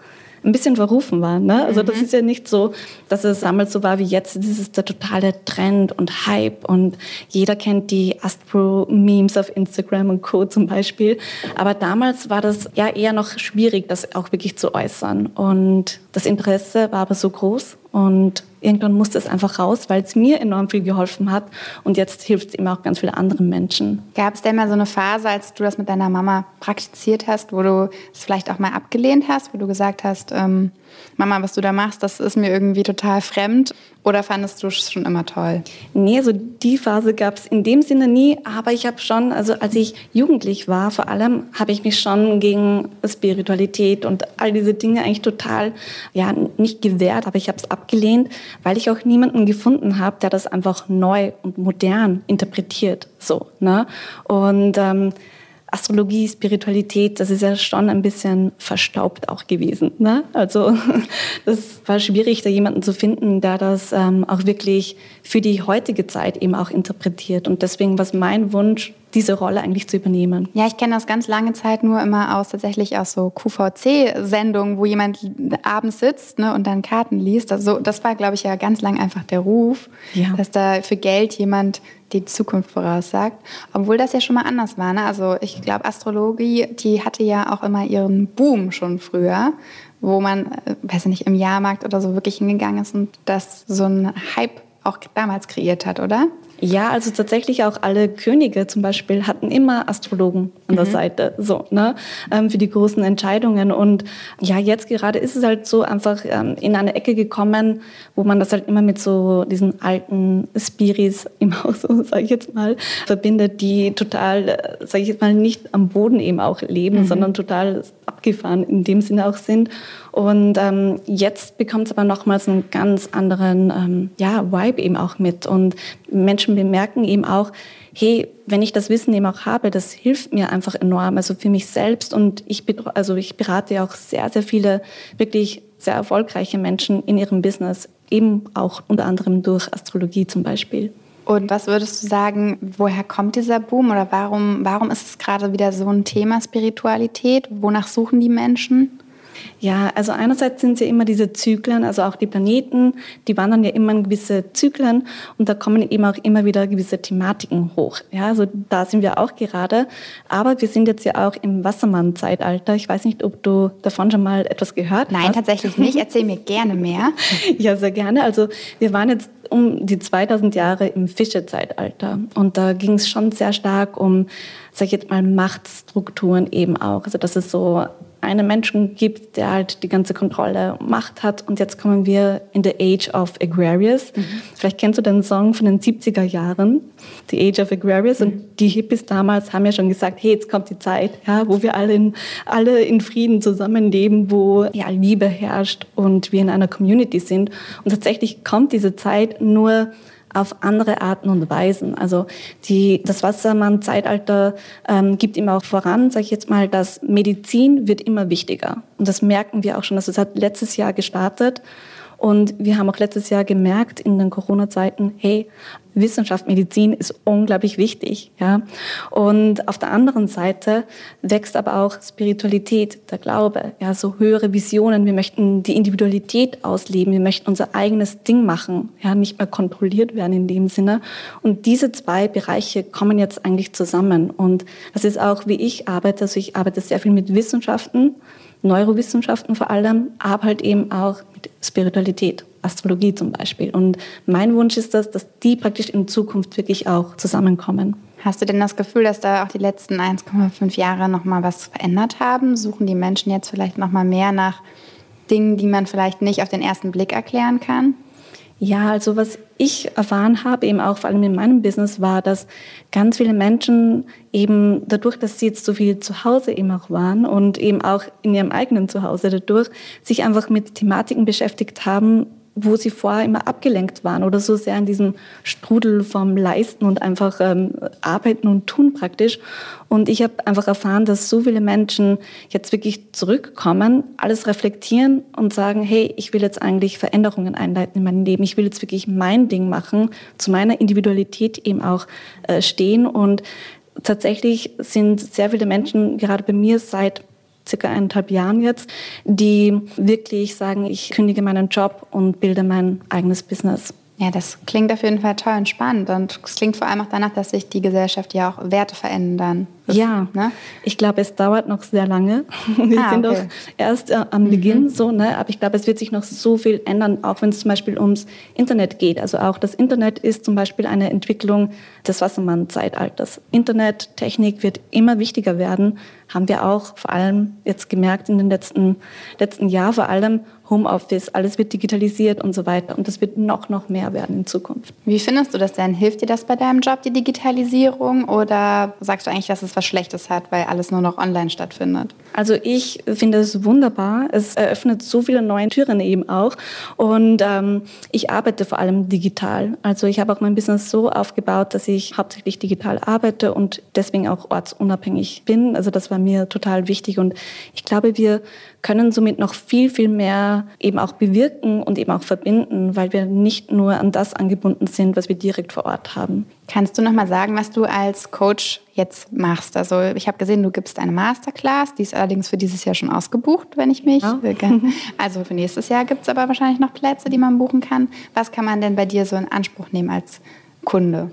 ein bisschen verrufen war. Ne? Also das mhm. ist ja nicht so, dass es damals so war wie jetzt. Das ist der totale Trend und Hype und jeder kennt die Astro-Memes auf Instagram und Co. zum Beispiel. Aber damals war das ja eher noch schwierig, das auch wirklich zu äußern. Und das Interesse war aber so groß und irgendwann musste es einfach raus, weil es mir enorm viel geholfen hat. Und jetzt hilft es eben auch ganz vielen anderen Menschen. Gab es denn mal so eine Phase, als du das mit deiner Mama praktiziert hast, wo du es vielleicht auch mal abgelehnt hast, wo du gesagt hast, ähm, Mama, was du da machst, das ist mir irgendwie total fremd? Oder fandest du es schon immer toll? Nee, so die Phase gab es in dem Sinne nie. Aber ich habe schon, also als ich jugendlich war, vor allem, habe ich mich schon gegen Spiritualität und all diese Dinge eigentlich total, ja, nicht gewehrt, aber ich habe es abgelehnt, weil ich auch niemanden gefunden habe, der das einfach neu und modern interpretiert. So, ne? Und ähm, Astrologie, Spiritualität, das ist ja schon ein bisschen verstaubt auch gewesen. Ne? Also [laughs] das war schwierig, da jemanden zu finden, der das ähm, auch wirklich für die heutige Zeit eben auch interpretiert. Und deswegen war mein Wunsch, diese Rolle eigentlich zu übernehmen. Ja, ich kenne das ganz lange Zeit nur immer aus tatsächlich aus so QVC-Sendungen, wo jemand abends sitzt ne, und dann Karten liest. Also das war, glaube ich, ja ganz lang einfach der Ruf, ja. dass da für Geld jemand die Zukunft voraussagt. Obwohl das ja schon mal anders war. Ne? Also ich glaube, Astrologie, die hatte ja auch immer ihren Boom schon früher wo man, äh, weiß ich nicht, im Jahrmarkt oder so wirklich hingegangen ist und das so ein Hype auch damals kreiert hat, oder? Ja, also tatsächlich auch alle Könige zum Beispiel hatten immer Astrologen an der mhm. Seite, so, ne, ähm, für die großen Entscheidungen. Und ja, jetzt gerade ist es halt so einfach ähm, in eine Ecke gekommen, wo man das halt immer mit so diesen alten Spiris im Haus, [laughs] so sage ich jetzt mal, verbindet, die total, äh, sage ich jetzt mal, nicht am Boden eben auch leben, mhm. sondern total abgefahren in dem Sinne auch sind. Und ähm, jetzt bekommt es aber nochmals einen ganz anderen ähm, ja, Vibe eben auch mit. Und Menschen bemerken eben auch, hey, wenn ich das Wissen eben auch habe, das hilft mir einfach enorm, also für mich selbst. Und ich, also ich berate auch sehr, sehr viele wirklich sehr erfolgreiche Menschen in ihrem Business, eben auch unter anderem durch Astrologie zum Beispiel. Und was würdest du sagen, woher kommt dieser Boom oder warum, warum ist es gerade wieder so ein Thema Spiritualität? Wonach suchen die Menschen? Ja, also einerseits sind es ja immer diese Zyklen, also auch die Planeten, die wandern ja immer in gewisse Zyklen und da kommen eben auch immer wieder gewisse Thematiken hoch. Ja, also da sind wir auch gerade. Aber wir sind jetzt ja auch im Wassermann-Zeitalter. Ich weiß nicht, ob du davon schon mal etwas gehört Nein, hast. Nein, tatsächlich nicht. Erzähl mir gerne mehr. [laughs] ja, sehr gerne. Also wir waren jetzt um die 2000 Jahre im Fische-Zeitalter und da ging es schon sehr stark um, sag ich jetzt mal, Machtstrukturen eben auch. Also das ist so einen Menschen gibt, der halt die ganze Kontrolle und Macht hat. Und jetzt kommen wir in the Age of Agrarius. Mhm. Vielleicht kennst du den Song von den 70er Jahren, The Age of Agrarius. Mhm. Und die Hippies damals haben ja schon gesagt, hey, jetzt kommt die Zeit, ja, wo wir alle in, alle in Frieden zusammenleben, wo ja, Liebe herrscht und wir in einer Community sind. Und tatsächlich kommt diese Zeit nur auf andere Arten und Weisen. Also die, das Wassermann-Zeitalter ähm, gibt immer auch voran, sage ich jetzt mal, dass Medizin wird immer wichtiger. Und das merken wir auch schon. Also es hat letztes Jahr gestartet. Und wir haben auch letztes Jahr gemerkt in den Corona-Zeiten, hey, Wissenschaft, Medizin ist unglaublich wichtig. Ja? Und auf der anderen Seite wächst aber auch Spiritualität, der Glaube, ja? so höhere Visionen. Wir möchten die Individualität ausleben, wir möchten unser eigenes Ding machen, ja? nicht mehr kontrolliert werden in dem Sinne. Und diese zwei Bereiche kommen jetzt eigentlich zusammen. Und das ist auch, wie ich arbeite. Also ich arbeite sehr viel mit Wissenschaften, Neurowissenschaften vor allem, aber halt eben auch mit Spiritualität. Astrologie zum Beispiel. Und mein Wunsch ist das, dass die praktisch in Zukunft wirklich auch zusammenkommen. Hast du denn das Gefühl, dass da auch die letzten 1,5 Jahre noch mal was verändert haben? Suchen die Menschen jetzt vielleicht noch mal mehr nach Dingen, die man vielleicht nicht auf den ersten Blick erklären kann? Ja, also was ich erfahren habe, eben auch vor allem in meinem Business, war, dass ganz viele Menschen eben dadurch, dass sie jetzt so viel zu Hause eben auch waren und eben auch in ihrem eigenen Zuhause dadurch, sich einfach mit Thematiken beschäftigt haben, wo sie vorher immer abgelenkt waren oder so sehr in diesem Strudel vom Leisten und einfach ähm, arbeiten und tun praktisch. Und ich habe einfach erfahren, dass so viele Menschen jetzt wirklich zurückkommen, alles reflektieren und sagen, hey, ich will jetzt eigentlich Veränderungen einleiten in meinem Leben. Ich will jetzt wirklich mein Ding machen, zu meiner Individualität eben auch äh, stehen. Und tatsächlich sind sehr viele Menschen gerade bei mir seit circa eineinhalb Jahren jetzt, die wirklich sagen, ich kündige meinen Job und bilde mein eigenes Business. Ja, das klingt auf jeden Fall toll und spannend. Und es klingt vor allem auch danach, dass sich die Gesellschaft ja auch Werte verändern. Ja, ne? ich glaube, es dauert noch sehr lange. [laughs] Wir ah, sind okay. doch erst äh, am mhm. Beginn so, ne? aber ich glaube, es wird sich noch so viel ändern, auch wenn es zum Beispiel ums Internet geht. Also auch das Internet ist zum Beispiel eine Entwicklung des Wassermann-Zeitalters. Internet, Technik wird immer wichtiger werden, haben wir auch vor allem jetzt gemerkt in den letzten, letzten Jahren, vor allem Homeoffice, alles wird digitalisiert und so weiter. Und das wird noch, noch mehr werden in Zukunft. Wie findest du das denn? Hilft dir das bei deinem Job, die Digitalisierung? Oder sagst du eigentlich, dass es was Schlechtes hat, weil alles nur noch online stattfindet? Also ich finde es wunderbar. Es eröffnet so viele neue Türen eben auch. Und ähm, ich arbeite vor allem digital. Also ich habe auch mein Business so aufgebaut, dass ich hauptsächlich digital arbeite und deswegen auch ortsunabhängig bin. Also das war mir total wichtig. Und ich glaube, wir können somit noch viel, viel mehr eben auch bewirken und eben auch verbinden, weil wir nicht nur an das angebunden sind, was wir direkt vor Ort haben. Kannst du noch mal sagen, was du als Coach jetzt machst? Also ich habe gesehen, du gibst eine Masterclass, die ist allerdings für dieses Jahr schon ausgebucht, wenn ich mich. Ja. [laughs] Also für nächstes Jahr gibt es aber wahrscheinlich noch Plätze, die man buchen kann. Was kann man denn bei dir so in Anspruch nehmen als Kunde?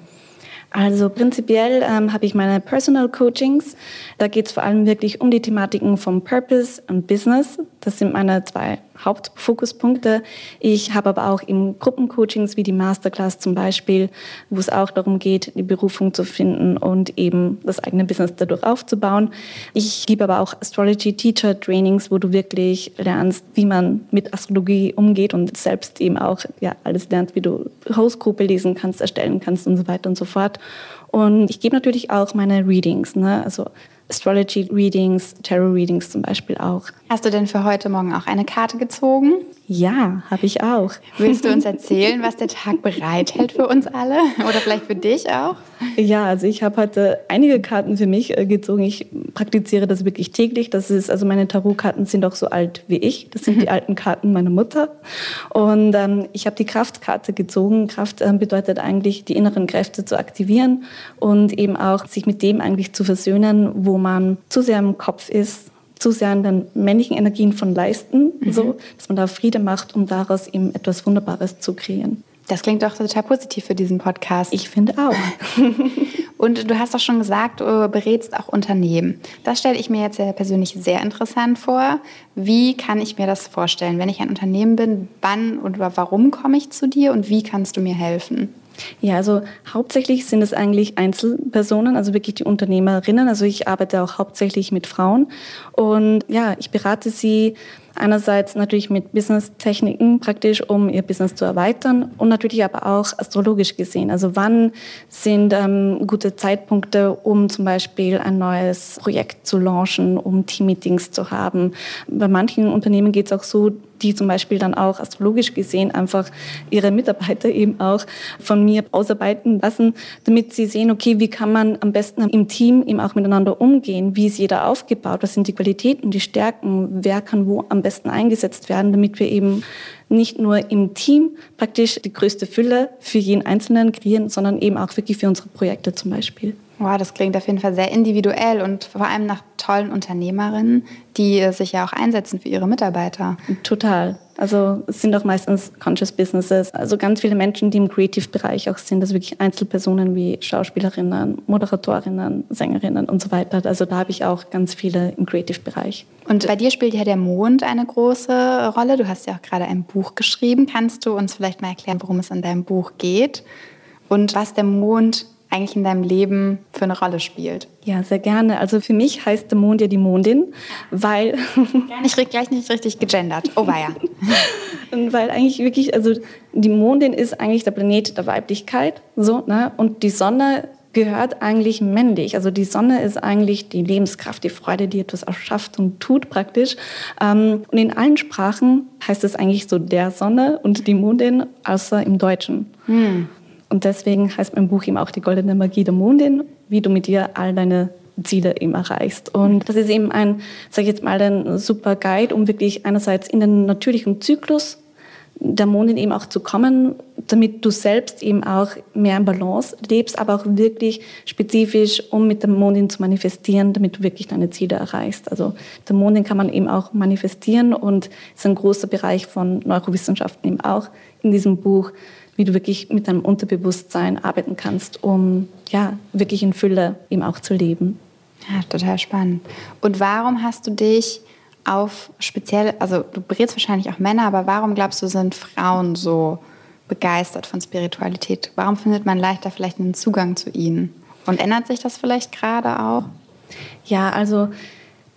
Also prinzipiell ähm, habe ich meine Personal Coachings. Da geht es vor allem wirklich um die Thematiken vom Purpose und Business. Das sind meine zwei Hauptfokuspunkte. Ich habe aber auch im Gruppencoachings wie die Masterclass zum Beispiel, wo es auch darum geht, die Berufung zu finden und eben das eigene Business dadurch aufzubauen. Ich gebe aber auch Astrology Teacher Trainings, wo du wirklich lernst, wie man mit Astrologie umgeht und selbst eben auch ja, alles lernst, wie du Horoskope lesen kannst, erstellen kannst und so weiter und so fort. Und ich gebe natürlich auch meine Readings, ne? also Astrology Readings, Tarot Readings zum Beispiel auch. Hast du denn für heute Morgen auch eine Karte gezogen? Ja, habe ich auch. Willst du uns erzählen, was der Tag bereithält für uns alle oder vielleicht für dich auch? Ja, also ich habe heute einige Karten für mich äh, gezogen. Ich praktiziere das wirklich täglich. Das ist also meine Tarotkarten sind auch so alt wie ich. Das sind die mhm. alten Karten meiner Mutter. Und ähm, ich habe die Kraftkarte gezogen. Kraft äh, bedeutet eigentlich die inneren Kräfte zu aktivieren und eben auch sich mit dem eigentlich zu versöhnen, wo man zu sehr im Kopf ist zu sehr an den männlichen Energien von leisten, mhm. so, dass man da Friede macht, um daraus eben etwas Wunderbares zu kreieren. Das klingt doch total positiv für diesen Podcast. Ich finde auch. [laughs] Und du hast doch schon gesagt, du berätst auch Unternehmen. Das stelle ich mir jetzt ja persönlich sehr interessant vor. Wie kann ich mir das vorstellen? Wenn ich ein Unternehmen bin, wann und warum komme ich zu dir und wie kannst du mir helfen? Ja, also hauptsächlich sind es eigentlich Einzelpersonen, also wirklich die Unternehmerinnen. Also ich arbeite auch hauptsächlich mit Frauen und ja, ich berate sie Einerseits natürlich mit Business-Techniken praktisch, um ihr Business zu erweitern und natürlich aber auch astrologisch gesehen. Also wann sind ähm, gute Zeitpunkte, um zum Beispiel ein neues Projekt zu launchen, um Teammeetings zu haben. Bei manchen Unternehmen geht es auch so, die zum Beispiel dann auch astrologisch gesehen einfach ihre Mitarbeiter [laughs] eben auch von mir ausarbeiten lassen, damit sie sehen, okay, wie kann man am besten im Team eben auch miteinander umgehen, wie ist jeder aufgebaut, was sind die Qualitäten, die Stärken, wer kann wo am besten eingesetzt werden, damit wir eben nicht nur im Team praktisch die größte Fülle für jeden Einzelnen kreieren, sondern eben auch wirklich für unsere Projekte zum Beispiel. Wow, das klingt auf jeden Fall sehr individuell und vor allem nach tollen Unternehmerinnen, die sich ja auch einsetzen für ihre Mitarbeiter. Total. Also es sind auch meistens Conscious Businesses. Also ganz viele Menschen, die im Creative-Bereich auch sind, also wirklich Einzelpersonen wie Schauspielerinnen, Moderatorinnen, Sängerinnen und so weiter. Also da habe ich auch ganz viele im Creative-Bereich. Und bei dir spielt ja der Mond eine große Rolle. Du hast ja auch gerade ein Buch geschrieben. Kannst du uns vielleicht mal erklären, worum es in deinem Buch geht und was der Mond eigentlich in deinem Leben für eine Rolle spielt. Ja, sehr gerne. Also für mich heißt der Mond ja die Mondin, weil... [laughs] Ich krieg gleich nicht richtig gegendert. Oh weia. [laughs] Und weil eigentlich wirklich, also die Mondin ist eigentlich der Planet der Weiblichkeit, so, ne? Und die Sonne gehört eigentlich männlich. Also die Sonne ist eigentlich die Lebenskraft, die Freude, die etwas erschafft und tut praktisch. Ähm, und in allen Sprachen heißt es eigentlich so der Sonne und die Mondin, außer im Deutschen. Hm. Und deswegen heißt mein Buch eben auch die goldene Magie der Mondin, wie du mit ihr all deine Ziele eben erreichst. Und das ist eben ein, sage ich jetzt mal, ein super Guide, um wirklich einerseits in den natürlichen Zyklus der Mondin eben auch zu kommen, damit du selbst eben auch mehr in Balance lebst, aber auch wirklich spezifisch, um mit der Mondin zu manifestieren, damit du wirklich deine Ziele erreichst. Also der Mondin kann man eben auch manifestieren und ist ein großer Bereich von Neurowissenschaften eben auch in diesem Buch wie du wirklich mit deinem Unterbewusstsein arbeiten kannst, um ja wirklich in Fülle eben auch zu leben. Ja, total spannend. Und warum hast du dich auf speziell, also du berätst wahrscheinlich auch Männer, aber warum glaubst du, sind Frauen so begeistert von Spiritualität? Warum findet man leichter vielleicht einen Zugang zu ihnen? Und ändert sich das vielleicht gerade auch? Ja, also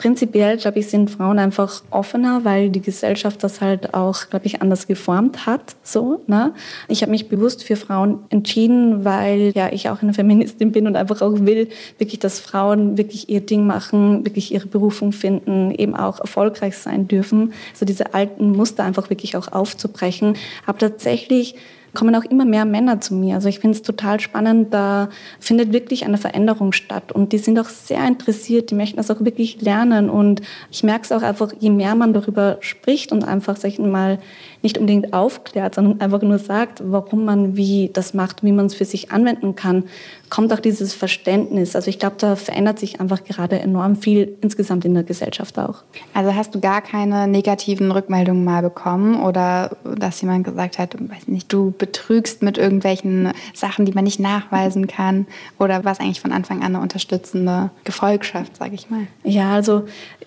Prinzipiell, glaube ich, sind Frauen einfach offener, weil die Gesellschaft das halt auch, glaube ich, anders geformt hat. So, ne? Ich habe mich bewusst für Frauen entschieden, weil ja ich auch eine Feministin bin und einfach auch will, wirklich, dass Frauen wirklich ihr Ding machen, wirklich ihre Berufung finden, eben auch erfolgreich sein dürfen. So diese alten Muster einfach wirklich auch aufzubrechen. Aber tatsächlich kommen auch immer mehr Männer zu mir. Also ich finde es total spannend, da findet wirklich eine Veränderung statt und die sind auch sehr interessiert, die möchten das auch wirklich lernen und ich merke es auch einfach, je mehr man darüber spricht und einfach, sag ich mal, nicht unbedingt aufklärt, sondern einfach nur sagt, warum man wie das macht, wie man es für sich anwenden kann, kommt auch dieses Verständnis. Also ich glaube, da verändert sich einfach gerade enorm viel insgesamt in der Gesellschaft auch. Also hast du gar keine negativen Rückmeldungen mal bekommen oder dass jemand gesagt hat, weiß nicht, du betrügst mit irgendwelchen Sachen, die man nicht nachweisen kann? Oder war es eigentlich von Anfang an eine unterstützende Gefolgschaft, sage ich mal? Ja, also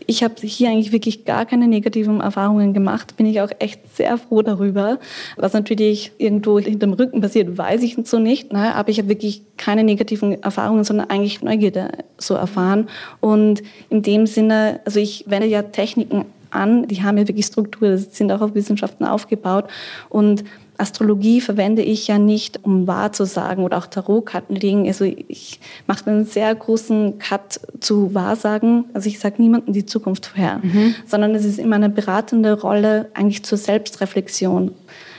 ich habe hier eigentlich wirklich gar keine negativen Erfahrungen gemacht. Bin ich auch echt sehr froh darüber. Was natürlich irgendwo hinterm Rücken passiert, weiß ich so nicht. Ne? Aber ich habe wirklich keine negativen Erfahrungen, sondern eigentlich Neugierde so erfahren. Und in dem Sinne, also ich wende ja Techniken an, die haben ja wirklich Struktur, sind auch auf Wissenschaften aufgebaut. Und Astrologie verwende ich ja nicht, um wahrzusagen oder auch Tarotkarten legen. Also ich mache einen sehr großen Cut zu Wahrsagen. Also ich sage niemandem die Zukunft vorher, mhm. sondern es ist immer eine beratende Rolle eigentlich zur Selbstreflexion.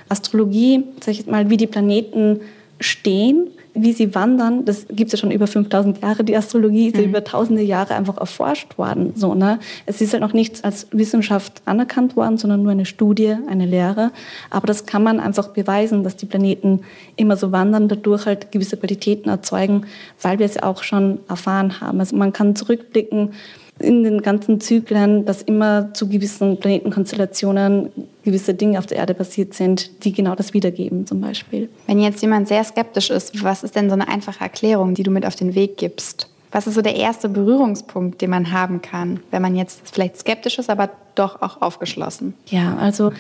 Astrologie, sage ich mal, wie die Planeten stehen, wie sie wandern, das gibt es ja schon über 5000 Jahre, die Astrologie ist ja mhm. über tausende Jahre einfach erforscht worden. So, ne? Es ist halt noch nichts als Wissenschaft anerkannt worden, sondern nur eine Studie, eine Lehre. Aber das kann man einfach beweisen, dass die Planeten immer so wandern, dadurch halt gewisse Qualitäten erzeugen, weil wir es ja auch schon erfahren haben. Also man kann zurückblicken, in den ganzen Zyklen, dass immer zu gewissen Planetenkonstellationen gewisse Dinge auf der Erde passiert sind, die genau das wiedergeben zum Beispiel. Wenn jetzt jemand sehr skeptisch ist, was ist denn so eine einfache Erklärung, die du mit auf den Weg gibst? Was ist so der erste Berührungspunkt, den man haben kann, wenn man jetzt vielleicht skeptisch ist, aber doch auch aufgeschlossen? Ja, also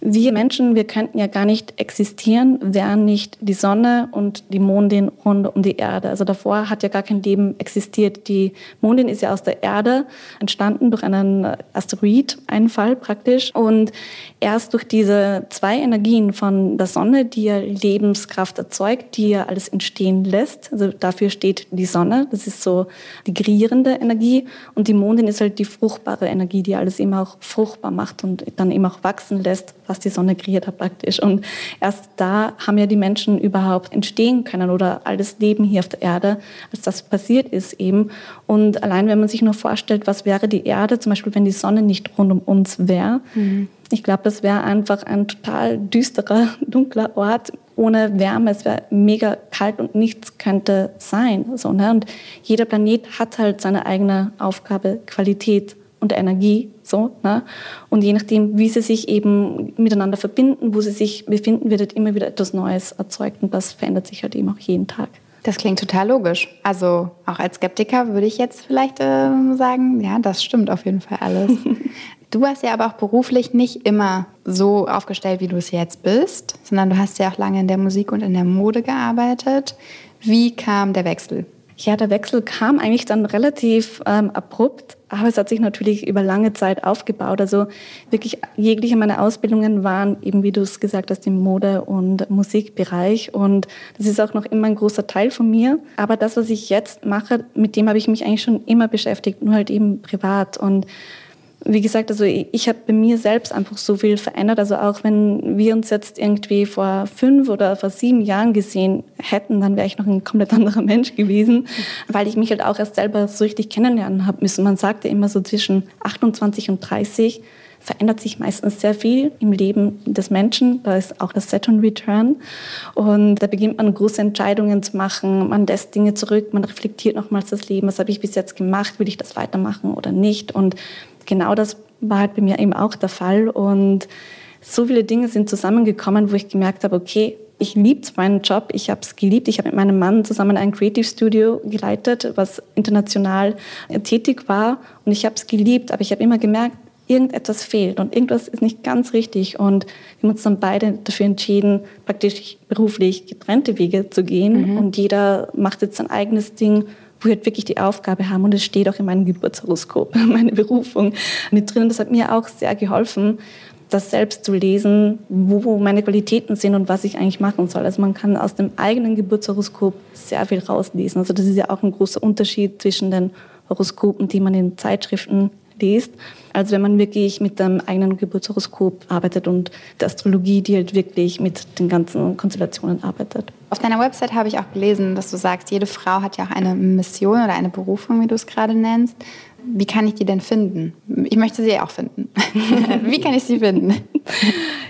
wir Menschen, wir könnten ja gar nicht existieren, wären nicht die Sonne und die Mondin rund um die Erde. Also davor hat ja gar kein Leben existiert. Die Mondin ist ja aus der Erde entstanden durch einen Asteroid-Einfall praktisch. Und erst durch diese zwei Energien von der Sonne, die ja Lebenskraft erzeugt, die ja alles entstehen lässt. Also dafür steht die Sonne. Das ist so die kreierende Energie. Und die Mondin ist halt die fruchtbare Energie, die alles immer auch fruchtbar macht und dann eben auch wachsen lässt was die Sonne kreiert hat praktisch. Und erst da haben ja die Menschen überhaupt entstehen können oder all das Leben hier auf der Erde, als das passiert ist eben. Und allein wenn man sich nur vorstellt, was wäre die Erde, zum Beispiel wenn die Sonne nicht rund um uns wäre, mhm. ich glaube, das wäre einfach ein total düsterer, [laughs] dunkler Ort ohne Wärme. Es wäre mega kalt und nichts könnte sein. So, ne? Und jeder Planet hat halt seine eigene Aufgabe, Qualität und Energie. So, ne? Und je nachdem, wie sie sich eben miteinander verbinden, wo sie sich befinden, wird halt immer wieder etwas Neues erzeugt. Und das verändert sich halt eben auch jeden Tag. Das klingt total logisch. Also auch als Skeptiker würde ich jetzt vielleicht äh, sagen, ja, das stimmt auf jeden Fall alles. [laughs] du hast ja aber auch beruflich nicht immer so aufgestellt, wie du es jetzt bist, sondern du hast ja auch lange in der Musik und in der Mode gearbeitet. Wie kam der Wechsel? Ja, der Wechsel kam eigentlich dann relativ ähm, abrupt, aber es hat sich natürlich über lange Zeit aufgebaut. Also wirklich jegliche meiner Ausbildungen waren eben, wie du es gesagt hast, im Mode- und Musikbereich. Und das ist auch noch immer ein großer Teil von mir. Aber das, was ich jetzt mache, mit dem habe ich mich eigentlich schon immer beschäftigt, nur halt eben privat. Und wie gesagt, also ich habe bei mir selbst einfach so viel verändert. Also auch wenn wir uns jetzt irgendwie vor fünf oder vor sieben Jahren gesehen hätten, dann wäre ich noch ein komplett [laughs] anderer Mensch gewesen, weil ich mich halt auch erst selber so richtig kennenlernen habe müssen. Man sagte immer so zwischen 28 und 30 verändert sich meistens sehr viel im Leben des Menschen. Da ist auch das and Return. Und da beginnt man große Entscheidungen zu machen. Man lässt Dinge zurück, man reflektiert nochmals das Leben. Was habe ich bis jetzt gemacht? Will ich das weitermachen oder nicht? Und genau das war halt bei mir eben auch der Fall. Und so viele Dinge sind zusammengekommen, wo ich gemerkt habe, okay, ich liebe meinen Job, ich habe es geliebt. Ich habe mit meinem Mann zusammen ein Creative Studio geleitet, was international tätig war. Und ich habe es geliebt, aber ich habe immer gemerkt, irgendetwas fehlt und irgendwas ist nicht ganz richtig. Und wir haben uns dann beide dafür entschieden, praktisch beruflich getrennte Wege zu gehen. Mhm. Und jeder macht jetzt sein eigenes Ding wo wir wirklich die Aufgabe haben. Und es steht auch in meinem Geburtshoroskop, [laughs] meine Berufung mit drin. Das hat mir auch sehr geholfen, das selbst zu lesen, wo meine Qualitäten sind und was ich eigentlich machen soll. Also man kann aus dem eigenen Geburtshoroskop sehr viel rauslesen. Also das ist ja auch ein großer Unterschied zwischen den Horoskopen, die man in Zeitschriften liest, als wenn man wirklich mit dem eigenen Geburtshoroskop arbeitet und der Astrologie, die halt wirklich mit den ganzen Konstellationen arbeitet. Auf deiner Website habe ich auch gelesen, dass du sagst, jede Frau hat ja auch eine Mission oder eine Berufung, wie du es gerade nennst. Wie kann ich die denn finden? Ich möchte sie auch finden. [laughs] wie kann ich sie finden?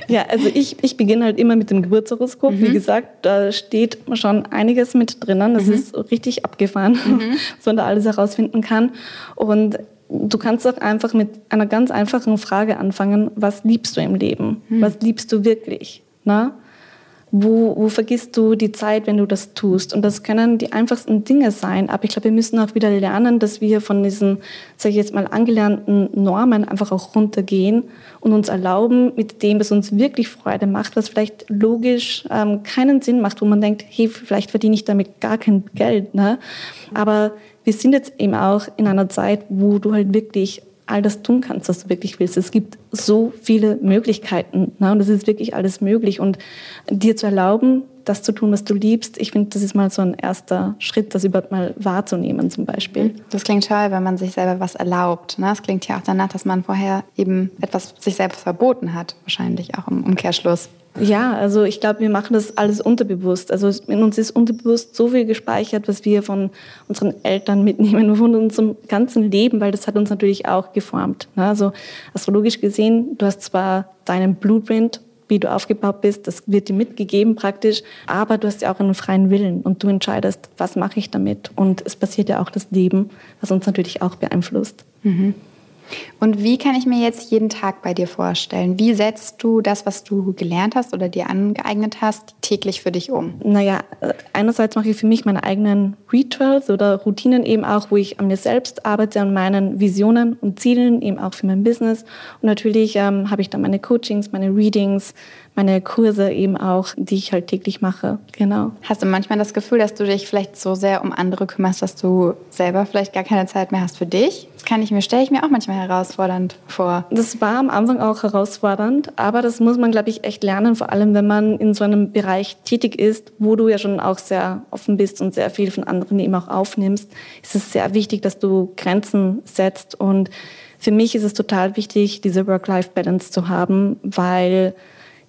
Ja, also ich, ich beginne halt immer mit dem Geburtshoroskop. Mhm. Wie gesagt, da steht schon einiges mit drinnen. Das mhm. ist richtig abgefahren, mhm. [laughs] was man da alles herausfinden kann. Und du kannst auch einfach mit einer ganz einfachen Frage anfangen, was liebst du im Leben? Hm. Was liebst du wirklich? Na? wo, wo vergisst du die Zeit, wenn du das tust? Und das können die einfachsten Dinge sein. Aber ich glaube, wir müssen auch wieder lernen, dass wir von diesen, sage ich jetzt mal, angelernten Normen einfach auch runtergehen und uns erlauben, mit dem, was uns wirklich Freude macht, was vielleicht logisch ähm, keinen Sinn macht, wo man denkt, hey, vielleicht verdiene ich damit gar kein Geld. Ne? Aber wir sind jetzt eben auch in einer Zeit, wo du halt wirklich all das tun kannst, was du wirklich willst. Es gibt so viele Möglichkeiten ne? und es ist wirklich alles möglich. Und dir zu erlauben, das zu tun, was du liebst, ich finde, das ist mal so ein erster Schritt, das überhaupt mal wahrzunehmen zum Beispiel. Das klingt toll, wenn man sich selber was erlaubt. Ne? Das klingt ja auch danach, dass man vorher eben etwas sich selbst verboten hat, wahrscheinlich auch im Umkehrschluss. Ja, also ich glaube, wir machen das alles unterbewusst. Also in uns ist unterbewusst so viel gespeichert, was wir von unseren Eltern mitnehmen, von unserem ganzen Leben, weil das hat uns natürlich auch geformt. Ne? Also astrologisch gesehen, du hast zwar deinen Blueprint, wie du aufgebaut bist, das wird dir mitgegeben praktisch, aber du hast ja auch einen freien Willen und du entscheidest, was mache ich damit. Und es passiert ja auch das Leben, was uns natürlich auch beeinflusst. Mhm. Und wie kann ich mir jetzt jeden Tag bei dir vorstellen? Wie setzt du das, was du gelernt hast oder dir angeeignet hast, täglich für dich um? Naja, äh, einerseits mache ich für mich meine eigenen Rituals oder Routinen eben auch, wo ich an mir selbst arbeite, an meinen Visionen und Zielen, eben auch für mein Business. Und natürlich ähm, habe ich dann meine Coachings, meine Readings, meine Kurse eben auch, die ich halt täglich mache. Genau. Hast du manchmal das Gefühl, dass du dich vielleicht so sehr um andere kümmerst, dass du selber vielleicht gar keine Zeit mehr hast für dich? Das kann ich mir, stelle ich mir auch manchmal herausfordernd vor. Das war am Anfang auch herausfordernd, aber das muss man, glaube ich, echt lernen, vor allem wenn man in so einem Bereich tätig ist, wo du ja schon auch sehr offen bist und sehr viel von anderen eben auch aufnimmst, ist es sehr wichtig, dass du Grenzen setzt und für mich ist es total wichtig, diese Work-Life-Balance zu haben, weil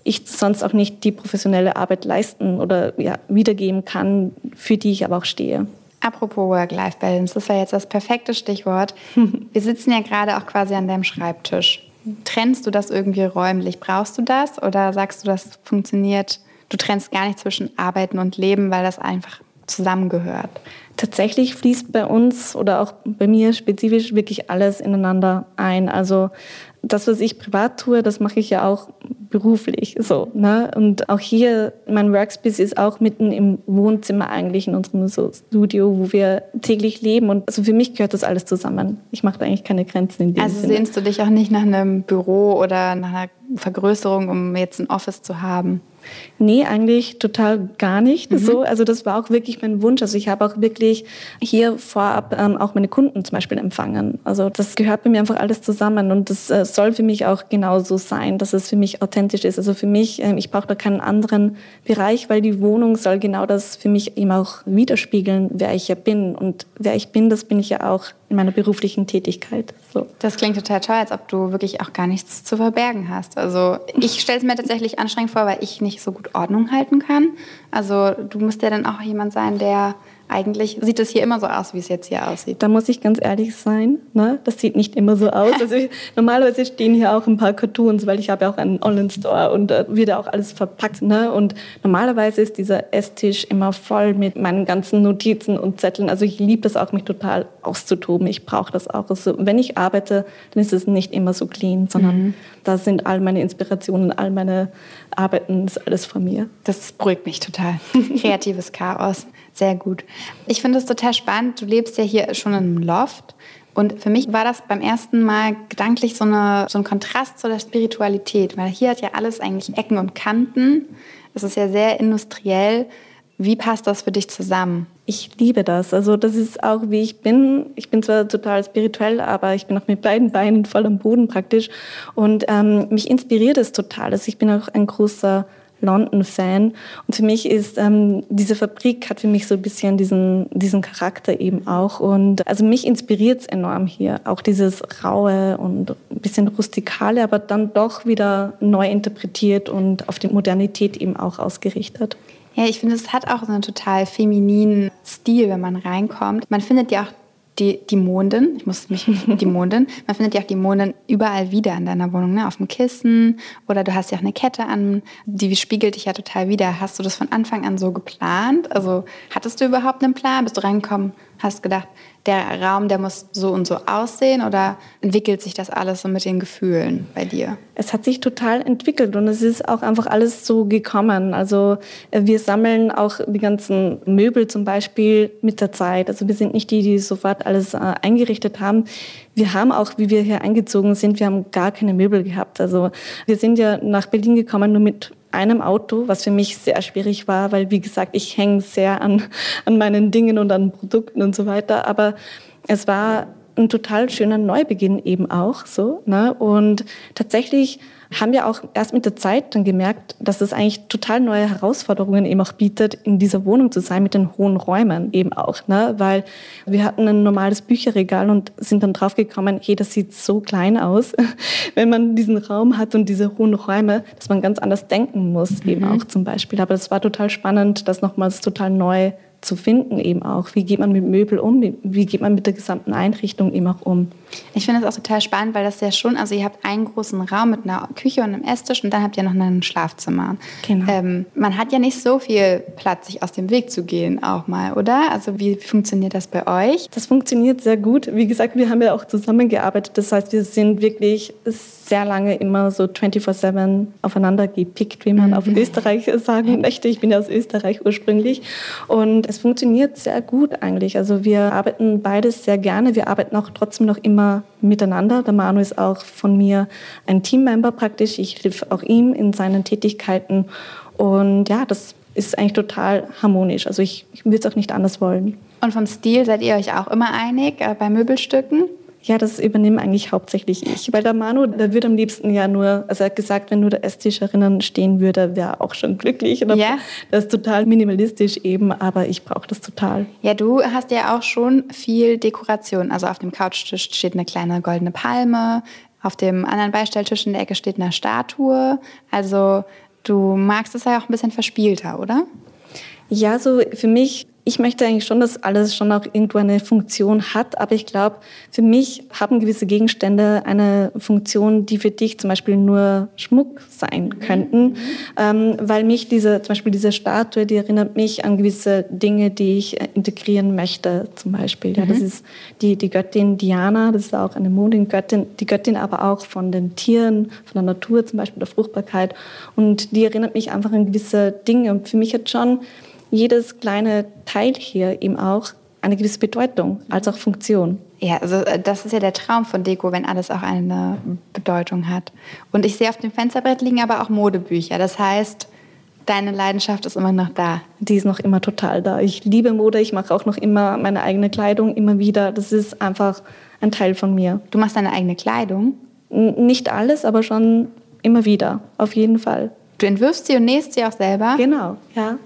ich sonst auch nicht die professionelle Arbeit leisten oder ja, wiedergeben kann, für die ich aber auch stehe. Apropos Work-Life-Balance, das war jetzt das perfekte Stichwort. [laughs] Wir sitzen ja gerade auch quasi an deinem Schreibtisch. Trennst du das irgendwie räumlich? Brauchst du das oder sagst du, das funktioniert? Du trennst gar nicht zwischen Arbeiten und Leben, weil das einfach zusammengehört. Tatsächlich fließt bei uns oder auch bei mir spezifisch wirklich alles ineinander ein. Also das, was ich privat tue, das mache ich ja auch beruflich. So, ne? Und auch hier, mein Workspace ist auch mitten im Wohnzimmer eigentlich in unserem so Studio, wo wir täglich leben. Und also für mich gehört das alles zusammen. Ich mache da eigentlich keine Grenzen in dem Also Sinne. sehnst du dich auch nicht nach einem Büro oder nach einer Vergrößerung, um jetzt ein Office zu haben? Nee, eigentlich total gar nicht mhm. so. Also das war auch wirklich mein Wunsch. Also ich habe auch wirklich hier vorab ähm, auch meine Kunden zum Beispiel empfangen. Also das gehört bei mir einfach alles zusammen und das äh, soll für mich auch genauso sein, dass es für mich authentisch ist. Also für mich, äh, ich brauche da keinen anderen Bereich, weil die Wohnung soll genau das für mich eben auch widerspiegeln, wer ich ja bin. Und wer ich bin, das bin ich ja auch in meiner beruflichen Tätigkeit. So. Das klingt total toll, als ob du wirklich auch gar nichts zu verbergen hast. Also ich stelle es mir tatsächlich anstrengend vor, weil ich nicht so gut Ordnung halten kann. Also du musst ja dann auch jemand sein, der eigentlich sieht es hier immer so aus, wie es jetzt hier aussieht. Da muss ich ganz ehrlich sein, ne? das sieht nicht immer so aus. Also ich, normalerweise stehen hier auch ein paar Cartoons, weil ich habe ja auch einen Online-Store und äh, wird auch alles verpackt. Ne? Und normalerweise ist dieser Esstisch immer voll mit meinen ganzen Notizen und Zetteln. Also ich liebe das auch, mich total auszutoben. Ich brauche das auch. Also wenn ich arbeite, dann ist es nicht immer so clean, sondern mhm. da sind all meine Inspirationen, all meine Arbeiten, das ist alles von mir. Das beruhigt mich total. [laughs] Kreatives Chaos. Sehr gut. Ich finde es total spannend. Du lebst ja hier schon in einem Loft. Und für mich war das beim ersten Mal gedanklich so, eine, so ein Kontrast zu der Spiritualität, weil hier hat ja alles eigentlich Ecken und Kanten. Es ist ja sehr industriell. Wie passt das für dich zusammen? Ich liebe das. Also das ist auch, wie ich bin. Ich bin zwar total spirituell, aber ich bin auch mit beiden Beinen voll am Boden praktisch. Und ähm, mich inspiriert es total. Also ich bin auch ein großer London-Fan. Und für mich ist ähm, diese Fabrik hat für mich so ein bisschen diesen, diesen Charakter eben auch. Und also mich inspiriert es enorm hier. Auch dieses Raue und ein bisschen Rustikale, aber dann doch wieder neu interpretiert und auf die Modernität eben auch ausgerichtet. Ja, ich finde, es hat auch so einen total femininen Stil, wenn man reinkommt. Man findet ja auch die, die Mondin, ich muss mich, die Mondin, man findet ja auch die Mondin überall wieder in deiner Wohnung, ne? auf dem Kissen oder du hast ja auch eine Kette an, die spiegelt dich ja total wieder. Hast du das von Anfang an so geplant? Also hattest du überhaupt einen Plan? Bist du reingekommen, hast gedacht, der Raum, der muss so und so aussehen oder entwickelt sich das alles so mit den Gefühlen bei dir? Es hat sich total entwickelt und es ist auch einfach alles so gekommen. Also äh, wir sammeln auch die ganzen Möbel zum Beispiel mit der Zeit. Also wir sind nicht die, die sofort alles äh, eingerichtet haben. Wir haben auch, wie wir hier eingezogen sind, wir haben gar keine Möbel gehabt. Also wir sind ja nach Berlin gekommen nur mit einem Auto, was für mich sehr schwierig war, weil, wie gesagt, ich hänge sehr an, an meinen Dingen und an Produkten und so weiter. Aber es war ein total schöner Neubeginn eben auch so. Ne? Und tatsächlich haben wir auch erst mit der Zeit dann gemerkt, dass es eigentlich total neue Herausforderungen eben auch bietet, in dieser Wohnung zu sein mit den hohen Räumen eben auch, ne? weil wir hatten ein normales Bücherregal und sind dann draufgekommen, hey, das sieht so klein aus, [laughs] wenn man diesen Raum hat und diese hohen Räume, dass man ganz anders denken muss eben mhm. auch zum Beispiel. Aber das war total spannend, das nochmals total neu zu finden eben auch. Wie geht man mit Möbel um? Wie geht man mit der gesamten Einrichtung eben auch um? Ich finde das auch total spannend, weil das ja schon, also ihr habt einen großen Raum mit einer Küche und einem Esstisch und dann habt ihr noch ein Schlafzimmer. Genau. Ähm, man hat ja nicht so viel Platz, sich aus dem Weg zu gehen auch mal, oder? Also wie funktioniert das bei euch? Das funktioniert sehr gut. Wie gesagt, wir haben ja auch zusammengearbeitet. Das heißt, wir sind wirklich sehr lange immer so 24-7 aufeinander gepickt, wie man mhm. auf Österreich sagen [laughs] möchte. Ich bin ja aus Österreich ursprünglich. Und es funktioniert sehr gut eigentlich. Also wir arbeiten beides sehr gerne. Wir arbeiten auch trotzdem noch immer miteinander. Der Manu ist auch von mir ein Teammember praktisch. Ich helfe auch ihm in seinen Tätigkeiten. Und ja, das ist eigentlich total harmonisch. Also ich, ich würde es auch nicht anders wollen. Und vom Stil seid ihr euch auch immer einig äh, bei Möbelstücken? Ja, das übernehme eigentlich hauptsächlich ich. Weil der Manu, der würde am liebsten ja nur, also er hat gesagt, wenn nur der Esstisch erinnern stehen würde, wäre er auch schon glücklich. Und ja. Das ist total minimalistisch eben, aber ich brauche das total. Ja, du hast ja auch schon viel Dekoration. Also auf dem Couchtisch steht eine kleine goldene Palme, auf dem anderen Beistelltisch in der Ecke steht eine Statue. Also du magst es ja auch ein bisschen verspielter, oder? Ja, so für mich ich möchte eigentlich schon, dass alles schon auch irgendwo eine Funktion hat, aber ich glaube, für mich haben gewisse Gegenstände eine Funktion, die für dich zum Beispiel nur Schmuck sein mhm. könnten, mhm. ähm, weil mich diese, zum Beispiel diese Statue, die erinnert mich an gewisse Dinge, die ich äh, integrieren möchte, zum Beispiel. Ja, mhm. Das ist die, die Göttin Diana, das ist auch eine Mondengöttin, die Göttin aber auch von den Tieren, von der Natur, zum Beispiel der Fruchtbarkeit und die erinnert mich einfach an gewisse Dinge und für mich hat schon jedes kleine Teil hier eben auch eine gewisse Bedeutung als auch Funktion. Ja, also äh, das ist ja der Traum von Deko, wenn alles auch eine Bedeutung hat. Und ich sehe auf dem Fensterbrett liegen aber auch Modebücher. Das heißt, deine Leidenschaft ist immer noch da. Die ist noch immer total da. Ich liebe Mode, ich mache auch noch immer meine eigene Kleidung, immer wieder. Das ist einfach ein Teil von mir. Du machst deine eigene Kleidung? N nicht alles, aber schon immer wieder, auf jeden Fall. Du entwirfst sie und nähst sie auch selber? Genau, ja.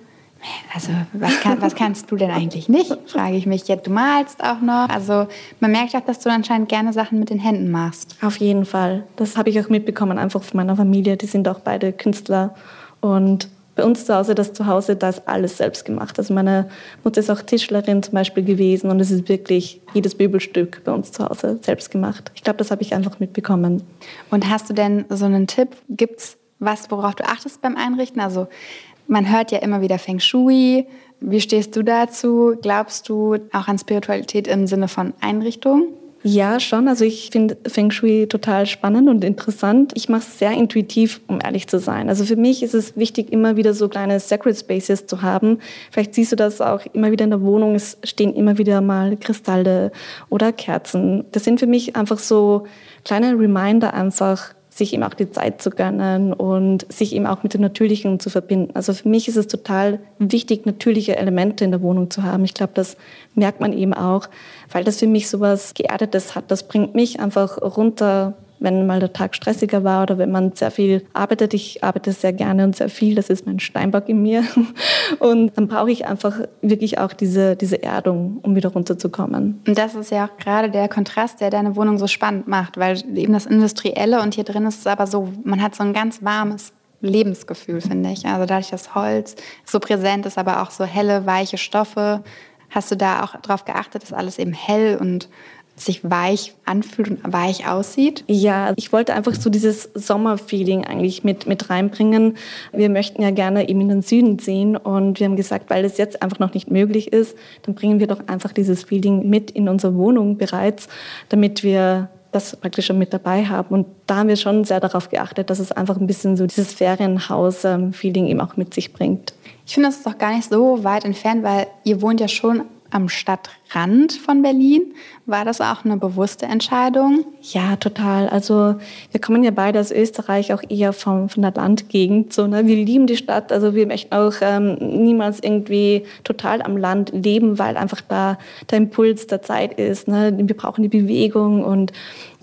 Also was, kann, was kannst du denn eigentlich nicht, frage ich mich. Ja, du malst auch noch. Also man merkt auch, dass du anscheinend gerne Sachen mit den Händen machst. Auf jeden Fall. Das habe ich auch mitbekommen, einfach von meiner Familie. Die sind auch beide Künstler. Und bei uns zu Hause, das Zuhause, da ist alles selbst gemacht. Also meine Mutter ist auch Tischlerin zum Beispiel gewesen und es ist wirklich jedes Möbelstück bei uns zu Hause selbst gemacht. Ich glaube, das habe ich einfach mitbekommen. Und hast du denn so einen Tipp? Gibt es was, worauf du achtest beim Einrichten? Also man hört ja immer wieder Feng Shui. Wie stehst du dazu? Glaubst du auch an Spiritualität im Sinne von Einrichtung? Ja, schon. Also ich finde Feng Shui total spannend und interessant. Ich mache es sehr intuitiv, um ehrlich zu sein. Also für mich ist es wichtig, immer wieder so kleine Sacred Spaces zu haben. Vielleicht siehst du das auch immer wieder in der Wohnung. Es stehen immer wieder mal Kristalle oder Kerzen. Das sind für mich einfach so kleine Reminder einfach, sich eben auch die Zeit zu gönnen und sich eben auch mit dem Natürlichen zu verbinden. Also für mich ist es total wichtig, natürliche Elemente in der Wohnung zu haben. Ich glaube, das merkt man eben auch, weil das für mich so was Geerdetes hat. Das bringt mich einfach runter wenn mal der Tag stressiger war oder wenn man sehr viel arbeitet. Ich arbeite sehr gerne und sehr viel, das ist mein Steinbock in mir. [laughs] Und dann brauche ich einfach wirklich auch diese, diese Erdung, um wieder runterzukommen. Und das ist ja auch gerade der Kontrast, der deine Wohnung so spannend macht, weil eben das Industrielle und hier drin ist es aber so, man hat so ein ganz warmes Lebensgefühl, finde ich. Also dadurch, dass Holz so präsent ist, aber auch so helle, weiche Stoffe, hast du da auch darauf geachtet, dass alles eben hell und sich weich anfühlt und weich aussieht? Ja, ich wollte einfach so dieses Sommerfeeling eigentlich mit, mit reinbringen. Wir möchten ja gerne eben in den Süden sehen und wir haben gesagt, weil es jetzt einfach noch nicht möglich ist, dann bringen wir doch einfach dieses Feeling mit in unsere Wohnung bereits, damit wir das praktisch schon mit dabei haben. Und da haben wir schon sehr darauf geachtet, dass es einfach ein bisschen so dieses Ferienhaus-Feeling eben auch mit sich bringt. Ich finde, das ist doch gar nicht so weit entfernt, weil ihr wohnt ja schon am Stadtrand von Berlin. War das auch eine bewusste Entscheidung? Ja, total. Also wir kommen ja beide aus Österreich auch eher vom, von der Landgegend. So, ne? Wir lieben die Stadt. Also wir möchten auch ähm, niemals irgendwie total am Land leben, weil einfach da der Impuls der Zeit ist. Ne? Wir brauchen die Bewegung und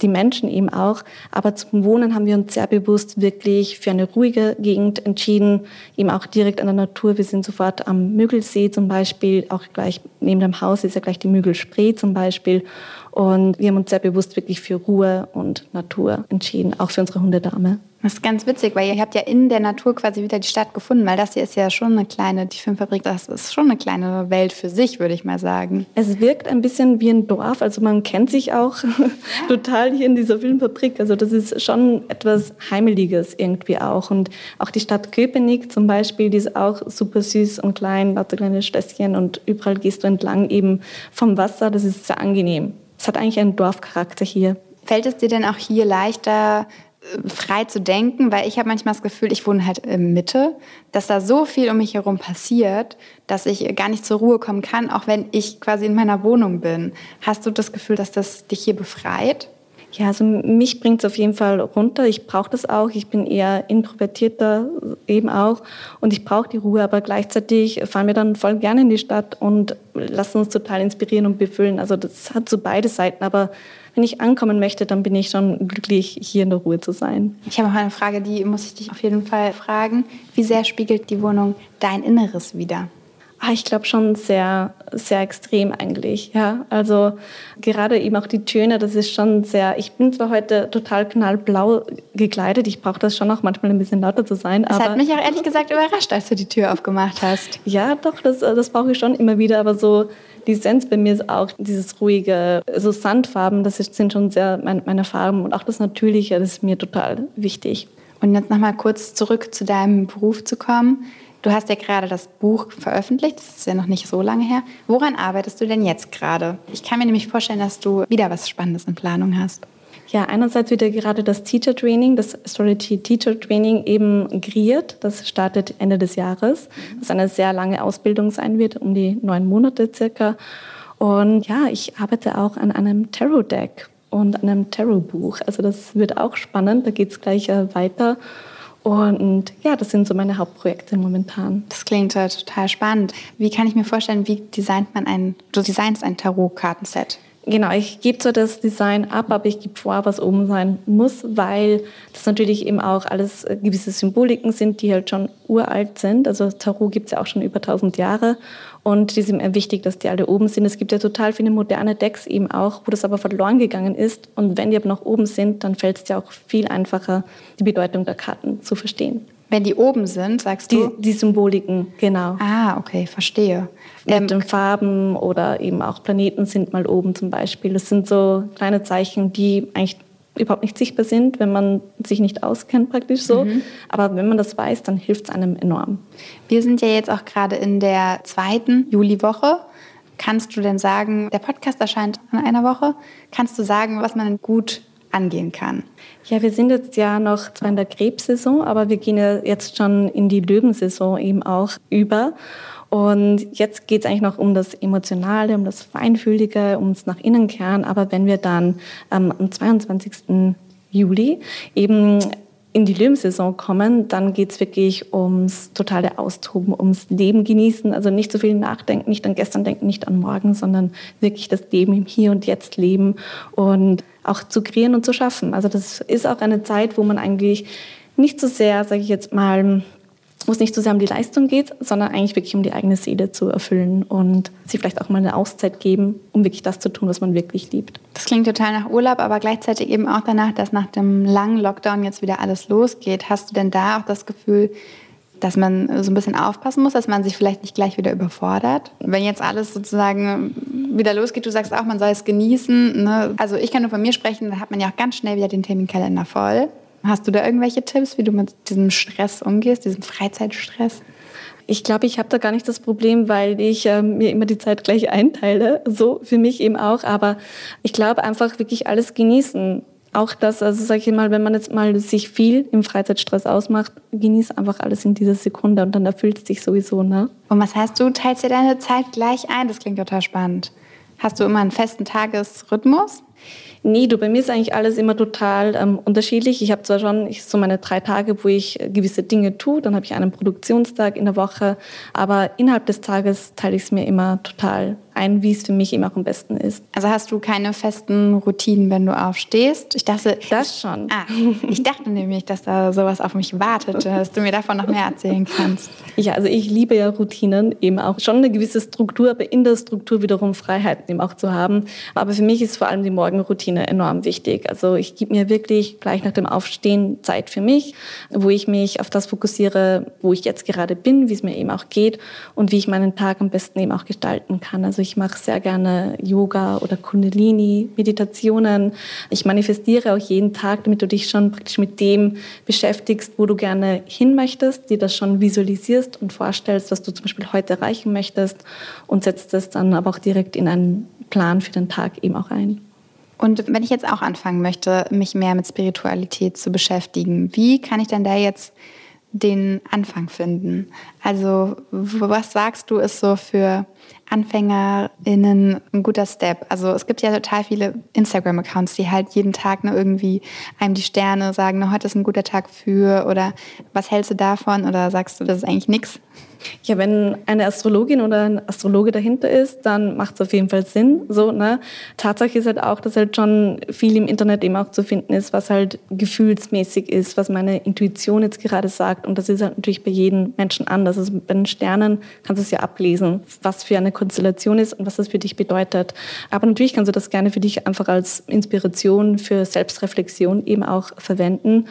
die Menschen eben auch. Aber zum Wohnen haben wir uns sehr bewusst wirklich für eine ruhige Gegend entschieden, eben auch direkt an der Natur. Wir sind sofort am Müggelsee zum Beispiel, auch gleich neben dem Haus ist ja gleich die Müggelspree zum Beispiel. Und wir haben uns sehr bewusst wirklich für Ruhe und Natur entschieden, auch für unsere Hundedame. Das ist ganz witzig, weil ihr habt ja in der Natur quasi wieder die Stadt gefunden, weil das hier ist ja schon eine kleine, die Filmfabrik, das ist schon eine kleine Welt für sich, würde ich mal sagen. Es wirkt ein bisschen wie ein Dorf, also man kennt sich auch [laughs] total hier in dieser Filmfabrik. Also das ist schon etwas Heimeliges irgendwie auch. Und auch die Stadt Köpenick zum Beispiel, die ist auch super süß und klein, lauter kleine Stösschen und überall gehst du entlang eben vom Wasser. Das ist sehr angenehm. Es hat eigentlich einen Dorfcharakter hier. Fällt es dir denn auch hier leichter, frei zu denken, weil ich habe manchmal das Gefühl, ich wohne halt in Mitte, dass da so viel um mich herum passiert, dass ich gar nicht zur Ruhe kommen kann, auch wenn ich quasi in meiner Wohnung bin. Hast du das Gefühl, dass das dich hier befreit? Ja, also mich bringt es auf jeden Fall runter. Ich brauche das auch. Ich bin eher introvertierter eben auch und ich brauche die Ruhe, aber gleichzeitig fahren wir dann voll gerne in die Stadt und lassen uns total inspirieren und befüllen. Also das hat so beide Seiten, aber wenn ich ankommen möchte, dann bin ich schon glücklich, hier in der Ruhe zu sein. Ich habe noch eine Frage, die muss ich dich auf jeden Fall fragen. Wie sehr spiegelt die Wohnung dein Inneres wider? Ah, ich glaube schon sehr, sehr extrem eigentlich. Ja, also gerade eben auch die Töne, das ist schon sehr. Ich bin zwar heute total knallblau gekleidet, ich brauche das schon auch manchmal ein bisschen lauter zu sein. Das hat mich auch ehrlich gesagt überrascht, als du die Tür aufgemacht hast. Ja, doch, das, das brauche ich schon immer wieder, aber so die Essenz bei mir ist auch dieses ruhige, so Sandfarben, das sind schon sehr meine Farben und auch das Natürliche, das ist mir total wichtig. Und jetzt nochmal kurz zurück zu deinem Beruf zu kommen. Du hast ja gerade das Buch veröffentlicht, das ist ja noch nicht so lange her. Woran arbeitest du denn jetzt gerade? Ich kann mir nämlich vorstellen, dass du wieder was Spannendes in Planung hast. Ja, einerseits wird ja gerade das Teacher Training, das Astrology Teacher Training eben kreiert. Das startet Ende des Jahres, was eine sehr lange Ausbildung sein wird, um die neun Monate circa. Und ja, ich arbeite auch an einem Tarot-Deck und einem Tarot-Buch. Also das wird auch spannend, da geht es gleich äh, weiter. Und ja, das sind so meine Hauptprojekte momentan. Das klingt total spannend. Wie kann ich mir vorstellen, wie designt man ein, du designst ein Tarot-Kartenset? Genau, ich gebe so das Design ab, aber ich gebe vor, was oben sein muss, weil das natürlich eben auch alles äh, gewisse Symboliken sind, die halt schon uralt sind. Also Tarot gibt es ja auch schon über 1000 Jahre und die sind wichtig, dass die alle oben sind. Es gibt ja total viele moderne Decks eben auch, wo das aber verloren gegangen ist. Und wenn die aber noch oben sind, dann fällt es dir auch viel einfacher, die Bedeutung der Karten zu verstehen. Wenn die oben sind, sagst du? Die, die Symboliken, genau. Ah, okay, verstehe. Mit ähm, den Farben oder eben auch Planeten sind mal oben zum Beispiel. Das sind so kleine Zeichen, die eigentlich überhaupt nicht sichtbar sind, wenn man sich nicht auskennt praktisch so. Mhm. Aber wenn man das weiß, dann hilft es einem enorm. Wir sind ja jetzt auch gerade in der zweiten Juliwoche. Kannst du denn sagen, der Podcast erscheint in einer Woche, kannst du sagen, was man gut angehen kann? Ja, wir sind jetzt ja noch zwar in der Krebssaison, aber wir gehen ja jetzt schon in die Löwensaison eben auch über. Und jetzt geht es eigentlich noch um das Emotionale, um das Feinfühlige, ums nach innen kehren. Aber wenn wir dann ähm, am 22. Juli eben in die Löwensaison kommen, dann geht es wirklich ums totale Austoben, ums Leben genießen. Also nicht so viel nachdenken, nicht an gestern denken, nicht an morgen, sondern wirklich das Leben im Hier und Jetzt leben und auch zu kreieren und zu schaffen. Also das ist auch eine Zeit, wo man eigentlich nicht so sehr, sage ich jetzt mal, wo es nicht so sehr um die Leistung geht, sondern eigentlich wirklich um die eigene Seele zu erfüllen und sich vielleicht auch mal eine Auszeit geben, um wirklich das zu tun, was man wirklich liebt. Das klingt total nach Urlaub, aber gleichzeitig eben auch danach, dass nach dem langen Lockdown jetzt wieder alles losgeht. Hast du denn da auch das Gefühl, dass man so ein bisschen aufpassen muss, dass man sich vielleicht nicht gleich wieder überfordert. Wenn jetzt alles sozusagen wieder losgeht, du sagst auch, man soll es genießen. Ne? Also ich kann nur von mir sprechen, dann hat man ja auch ganz schnell wieder den Terminkalender voll. Hast du da irgendwelche Tipps, wie du mit diesem Stress umgehst, diesem Freizeitstress? Ich glaube, ich habe da gar nicht das Problem, weil ich äh, mir immer die Zeit gleich einteile. So für mich eben auch. Aber ich glaube einfach wirklich alles genießen. Auch das, also sage ich mal, wenn man jetzt mal sich viel im Freizeitstress ausmacht, genieß einfach alles in dieser Sekunde und dann erfüllt es dich sowieso. Ne? Und was heißt du, teilst dir deine Zeit gleich ein? Das klingt total spannend. Hast du immer einen festen Tagesrhythmus? Nee, du, bei mir ist eigentlich alles immer total ähm, unterschiedlich. Ich habe zwar schon ich, so meine drei Tage, wo ich gewisse Dinge tue, dann habe ich einen Produktionstag in der Woche, aber innerhalb des Tages teile ich es mir immer total ein, wie es für mich eben auch am besten ist. Also hast du keine festen Routinen, wenn du aufstehst? Ich dachte, das schon. Ah, ich dachte nämlich, dass da sowas auf mich wartet, dass du mir davon noch mehr erzählen kannst. Ja, also ich liebe ja Routinen, eben auch schon eine gewisse Struktur, aber in der Struktur wiederum Freiheiten eben auch zu haben. Aber für mich ist vor allem die Morgenroutine enorm wichtig. Also ich gebe mir wirklich gleich nach dem Aufstehen Zeit für mich, wo ich mich auf das fokussiere, wo ich jetzt gerade bin, wie es mir eben auch geht und wie ich meinen Tag am besten eben auch gestalten kann. Also ich mache sehr gerne Yoga oder Kundalini, Meditationen. Ich manifestiere auch jeden Tag, damit du dich schon praktisch mit dem beschäftigst, wo du gerne hin möchtest, dir das schon visualisierst und vorstellst, was du zum Beispiel heute erreichen möchtest und setzt das dann aber auch direkt in einen Plan für den Tag eben auch ein. Und wenn ich jetzt auch anfangen möchte, mich mehr mit Spiritualität zu beschäftigen, wie kann ich denn da jetzt den Anfang finden? Also was sagst du ist so für AnfängerInnen ein guter Step? Also es gibt ja total viele Instagram-Accounts, die halt jeden Tag nur irgendwie einem die Sterne sagen, heute ist ein guter Tag für oder was hältst du davon oder sagst du, das ist eigentlich nichts? Ja, wenn eine Astrologin oder ein Astrologe dahinter ist, dann macht es auf jeden Fall Sinn. So, ne? Tatsache ist halt auch, dass halt schon viel im Internet eben auch zu finden ist, was halt gefühlsmäßig ist, was meine Intuition jetzt gerade sagt. Und das ist halt natürlich bei jedem Menschen anders. Also bei den Sternen kannst du es ja ablesen, was für eine Konstellation ist und was das für dich bedeutet. Aber natürlich kannst du das gerne für dich einfach als Inspiration für Selbstreflexion eben auch verwenden.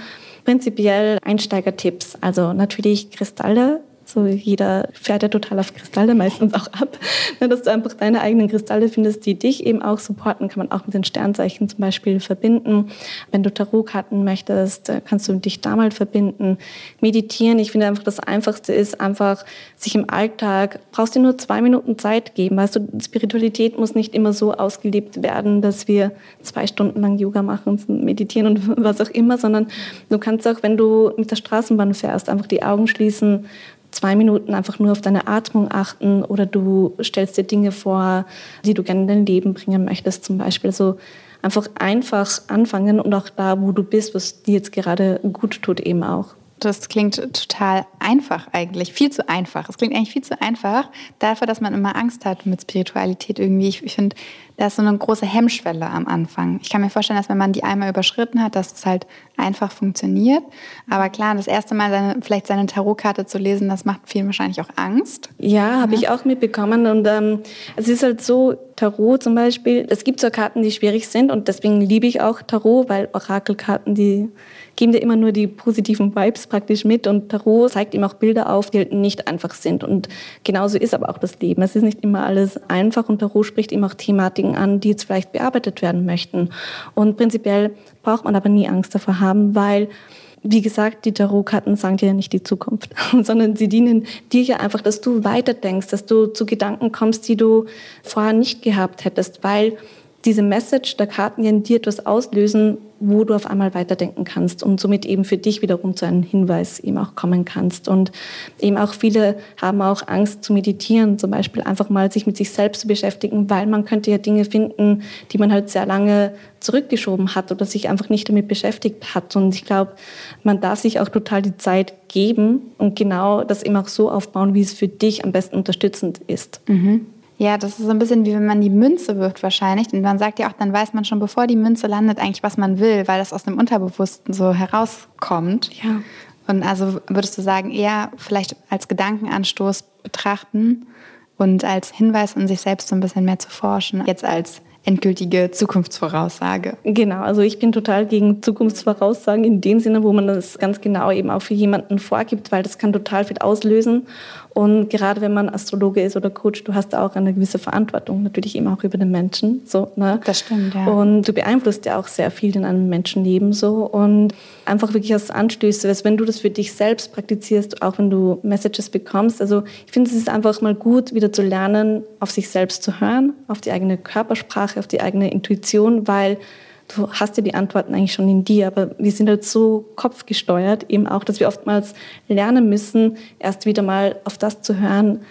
Prinzipiell Einsteigertipps, also natürlich Kristalle so jeder fährt ja total auf Kristalle meistens auch ab. Ne, dass du einfach deine eigenen Kristalle findest, die dich eben auch supporten, kann man auch mit den Sternzeichen zum Beispiel verbinden. Wenn du Tarotkarten möchtest, äh, kannst du dich da mal verbinden. Meditieren, ich finde einfach das Einfachste ist einfach sich im Alltag, brauchst dir nur zwei Minuten Zeit geben. Weißt du, Spiritualität muss nicht immer so ausgelebt werden, dass wir zwei Stunden lang Yoga machen, meditieren und [laughs] was auch immer, sondern du kannst auch, wenn du mit der Straßenbahn fährst, einfach die Augen schließen, zwei Minuten einfach nur auf deine Atmung achten oder du stellst dir Dinge vor, die du gerne in dein Leben bringen möchtest zum Beispiel. So einfach einfach anfangen und auch da, wo du bist, was dir jetzt gerade gut tut, eben auch. Das klingt total einfach eigentlich, viel zu einfach. Es klingt eigentlich viel zu einfach dafür, dass man immer Angst hat mit Spiritualität irgendwie. Ich, ich finde, da ist so eine große Hemmschwelle am Anfang. Ich kann mir vorstellen, dass wenn man die einmal überschritten hat, dass es halt einfach funktioniert. Aber klar, das erste Mal seine, vielleicht seine Tarotkarte zu lesen, das macht vielen wahrscheinlich auch Angst. Ja, habe ich auch mitbekommen. Und ähm, es ist halt so, Tarot zum Beispiel, es gibt so Karten, die schwierig sind und deswegen liebe ich auch Tarot, weil Orakelkarten, die geben dir immer nur die positiven Vibes praktisch mit und Tarot zeigt ihm auch Bilder auf, die halt nicht einfach sind. Und genauso ist aber auch das Leben. Es ist nicht immer alles einfach und Tarot spricht ihm auch Thematiken an, die jetzt vielleicht bearbeitet werden möchten. Und prinzipiell braucht man aber nie Angst davor haben, weil wie gesagt, die Tarotkarten sagen dir ja nicht die Zukunft, [laughs] sondern sie dienen dir ja einfach, dass du weiterdenkst, dass du zu Gedanken kommst, die du vorher nicht gehabt hättest, weil diese Message der Karten ja in dir etwas auslösen, wo du auf einmal weiterdenken kannst und somit eben für dich wiederum zu einem Hinweis eben auch kommen kannst. Und eben auch viele haben auch Angst zu meditieren, zum Beispiel einfach mal sich mit sich selbst zu beschäftigen, weil man könnte ja Dinge finden, die man halt sehr lange zurückgeschoben hat oder sich einfach nicht damit beschäftigt hat. Und ich glaube, man darf sich auch total die Zeit geben und genau das eben auch so aufbauen, wie es für dich am besten unterstützend ist. Mhm. Ja, das ist so ein bisschen wie wenn man die Münze wirft wahrscheinlich. Und man sagt ja auch, dann weiß man schon, bevor die Münze landet, eigentlich, was man will, weil das aus dem Unterbewussten so herauskommt. Ja. Und also würdest du sagen, eher vielleicht als Gedankenanstoß betrachten und als Hinweis an sich selbst so ein bisschen mehr zu forschen, jetzt als endgültige Zukunftsvoraussage. Genau, also ich bin total gegen Zukunftsvoraussagen in dem Sinne, wo man das ganz genau eben auch für jemanden vorgibt, weil das kann total viel auslösen. Und gerade wenn man Astrologe ist oder Coach, du hast auch eine gewisse Verantwortung, natürlich eben auch über den Menschen. So, ne? Das stimmt, ja. Und du beeinflusst ja auch sehr viel in einem Menschenleben so. Und einfach wirklich als Anstöße, dass wenn du das für dich selbst praktizierst, auch wenn du Messages bekommst. Also ich finde, es ist einfach mal gut, wieder zu lernen, auf sich selbst zu hören, auf die eigene Körpersprache, auf die eigene Intuition, weil du hast ja die Antworten eigentlich schon in dir, aber wir sind halt so kopfgesteuert, eben auch, dass wir oftmals lernen müssen, erst wieder mal auf das zu hören,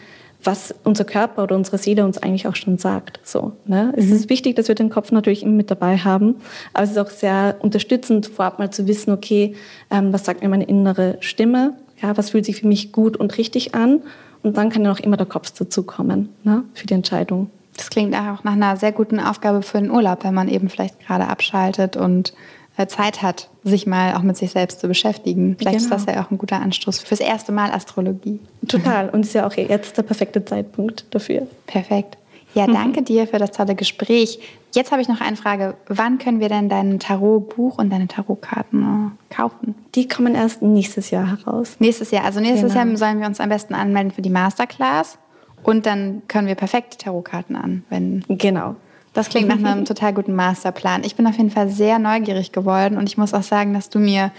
was unser Körper oder unsere Seele uns eigentlich auch schon sagt. So, ne? Es mhm. ist wichtig, dass wir den Kopf natürlich immer mit dabei haben, aber es ist auch sehr unterstützend, vorab mal zu wissen, okay, ähm, was sagt mir meine innere Stimme? Ja, was fühlt sich für mich gut und richtig an? Und dann kann ja auch immer der Kopf dazukommen ne, für die Entscheidung. Das klingt auch nach einer sehr guten Aufgabe für den Urlaub, wenn man eben vielleicht gerade abschaltet und äh, Zeit hat, sich mal auch mit sich selbst zu beschäftigen. Vielleicht genau. ist das ja auch ein guter Anstoß fürs erste Mal Astrologie. Total. [laughs] Und ist ja auch jetzt der perfekte Zeitpunkt dafür. Perfekt. Ja, danke dir für das tolle Gespräch. Jetzt habe ich noch eine Frage. Wann können wir denn dein Tarotbuch und deine Tarotkarten äh, kaufen? Die kommen erst nächstes Jahr heraus. Nächstes Jahr. Also nächstes genau. Jahr sollen wir uns am besten anmelden für die Masterclass. Und dann können wir perfekt Tarotkarten anwenden. Genau. Das klingt nach einem total guten Masterplan. Ich bin auf jeden Fall sehr neugierig geworden und ich muss auch sagen, dass du mir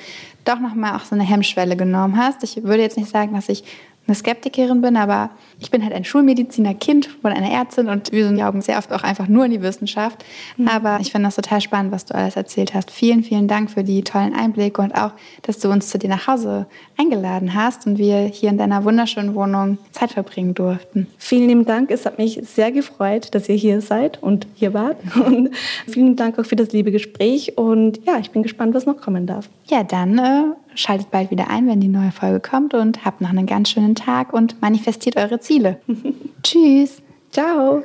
doch nochmal auch so eine Hemmschwelle genommen hast. Ich würde jetzt nicht sagen, dass ich eine Skeptikerin bin, aber ich bin halt ein Schulmediziner-Kind von einer Ärztin und wir glauben sehr oft auch einfach nur in die Wissenschaft. Mhm. Aber ich finde das total spannend, was du alles erzählt hast. Vielen, vielen Dank für die tollen Einblicke und auch, dass du uns zu dir nach Hause eingeladen hast und wir hier in deiner wunderschönen Wohnung Zeit verbringen durften. Vielen lieben Dank. Es hat mich sehr gefreut, dass ihr hier seid und hier wart. [laughs] Und vielen Dank auch für das liebe Gespräch. Und ja, ich bin gespannt, was noch kommen darf. Ja, dann äh, schaltet bald wieder ein, wenn die neue Folge kommt und habt noch einen ganz schönen Tag und manifestiert eure Ziele. [laughs] Tschüss. Ciao.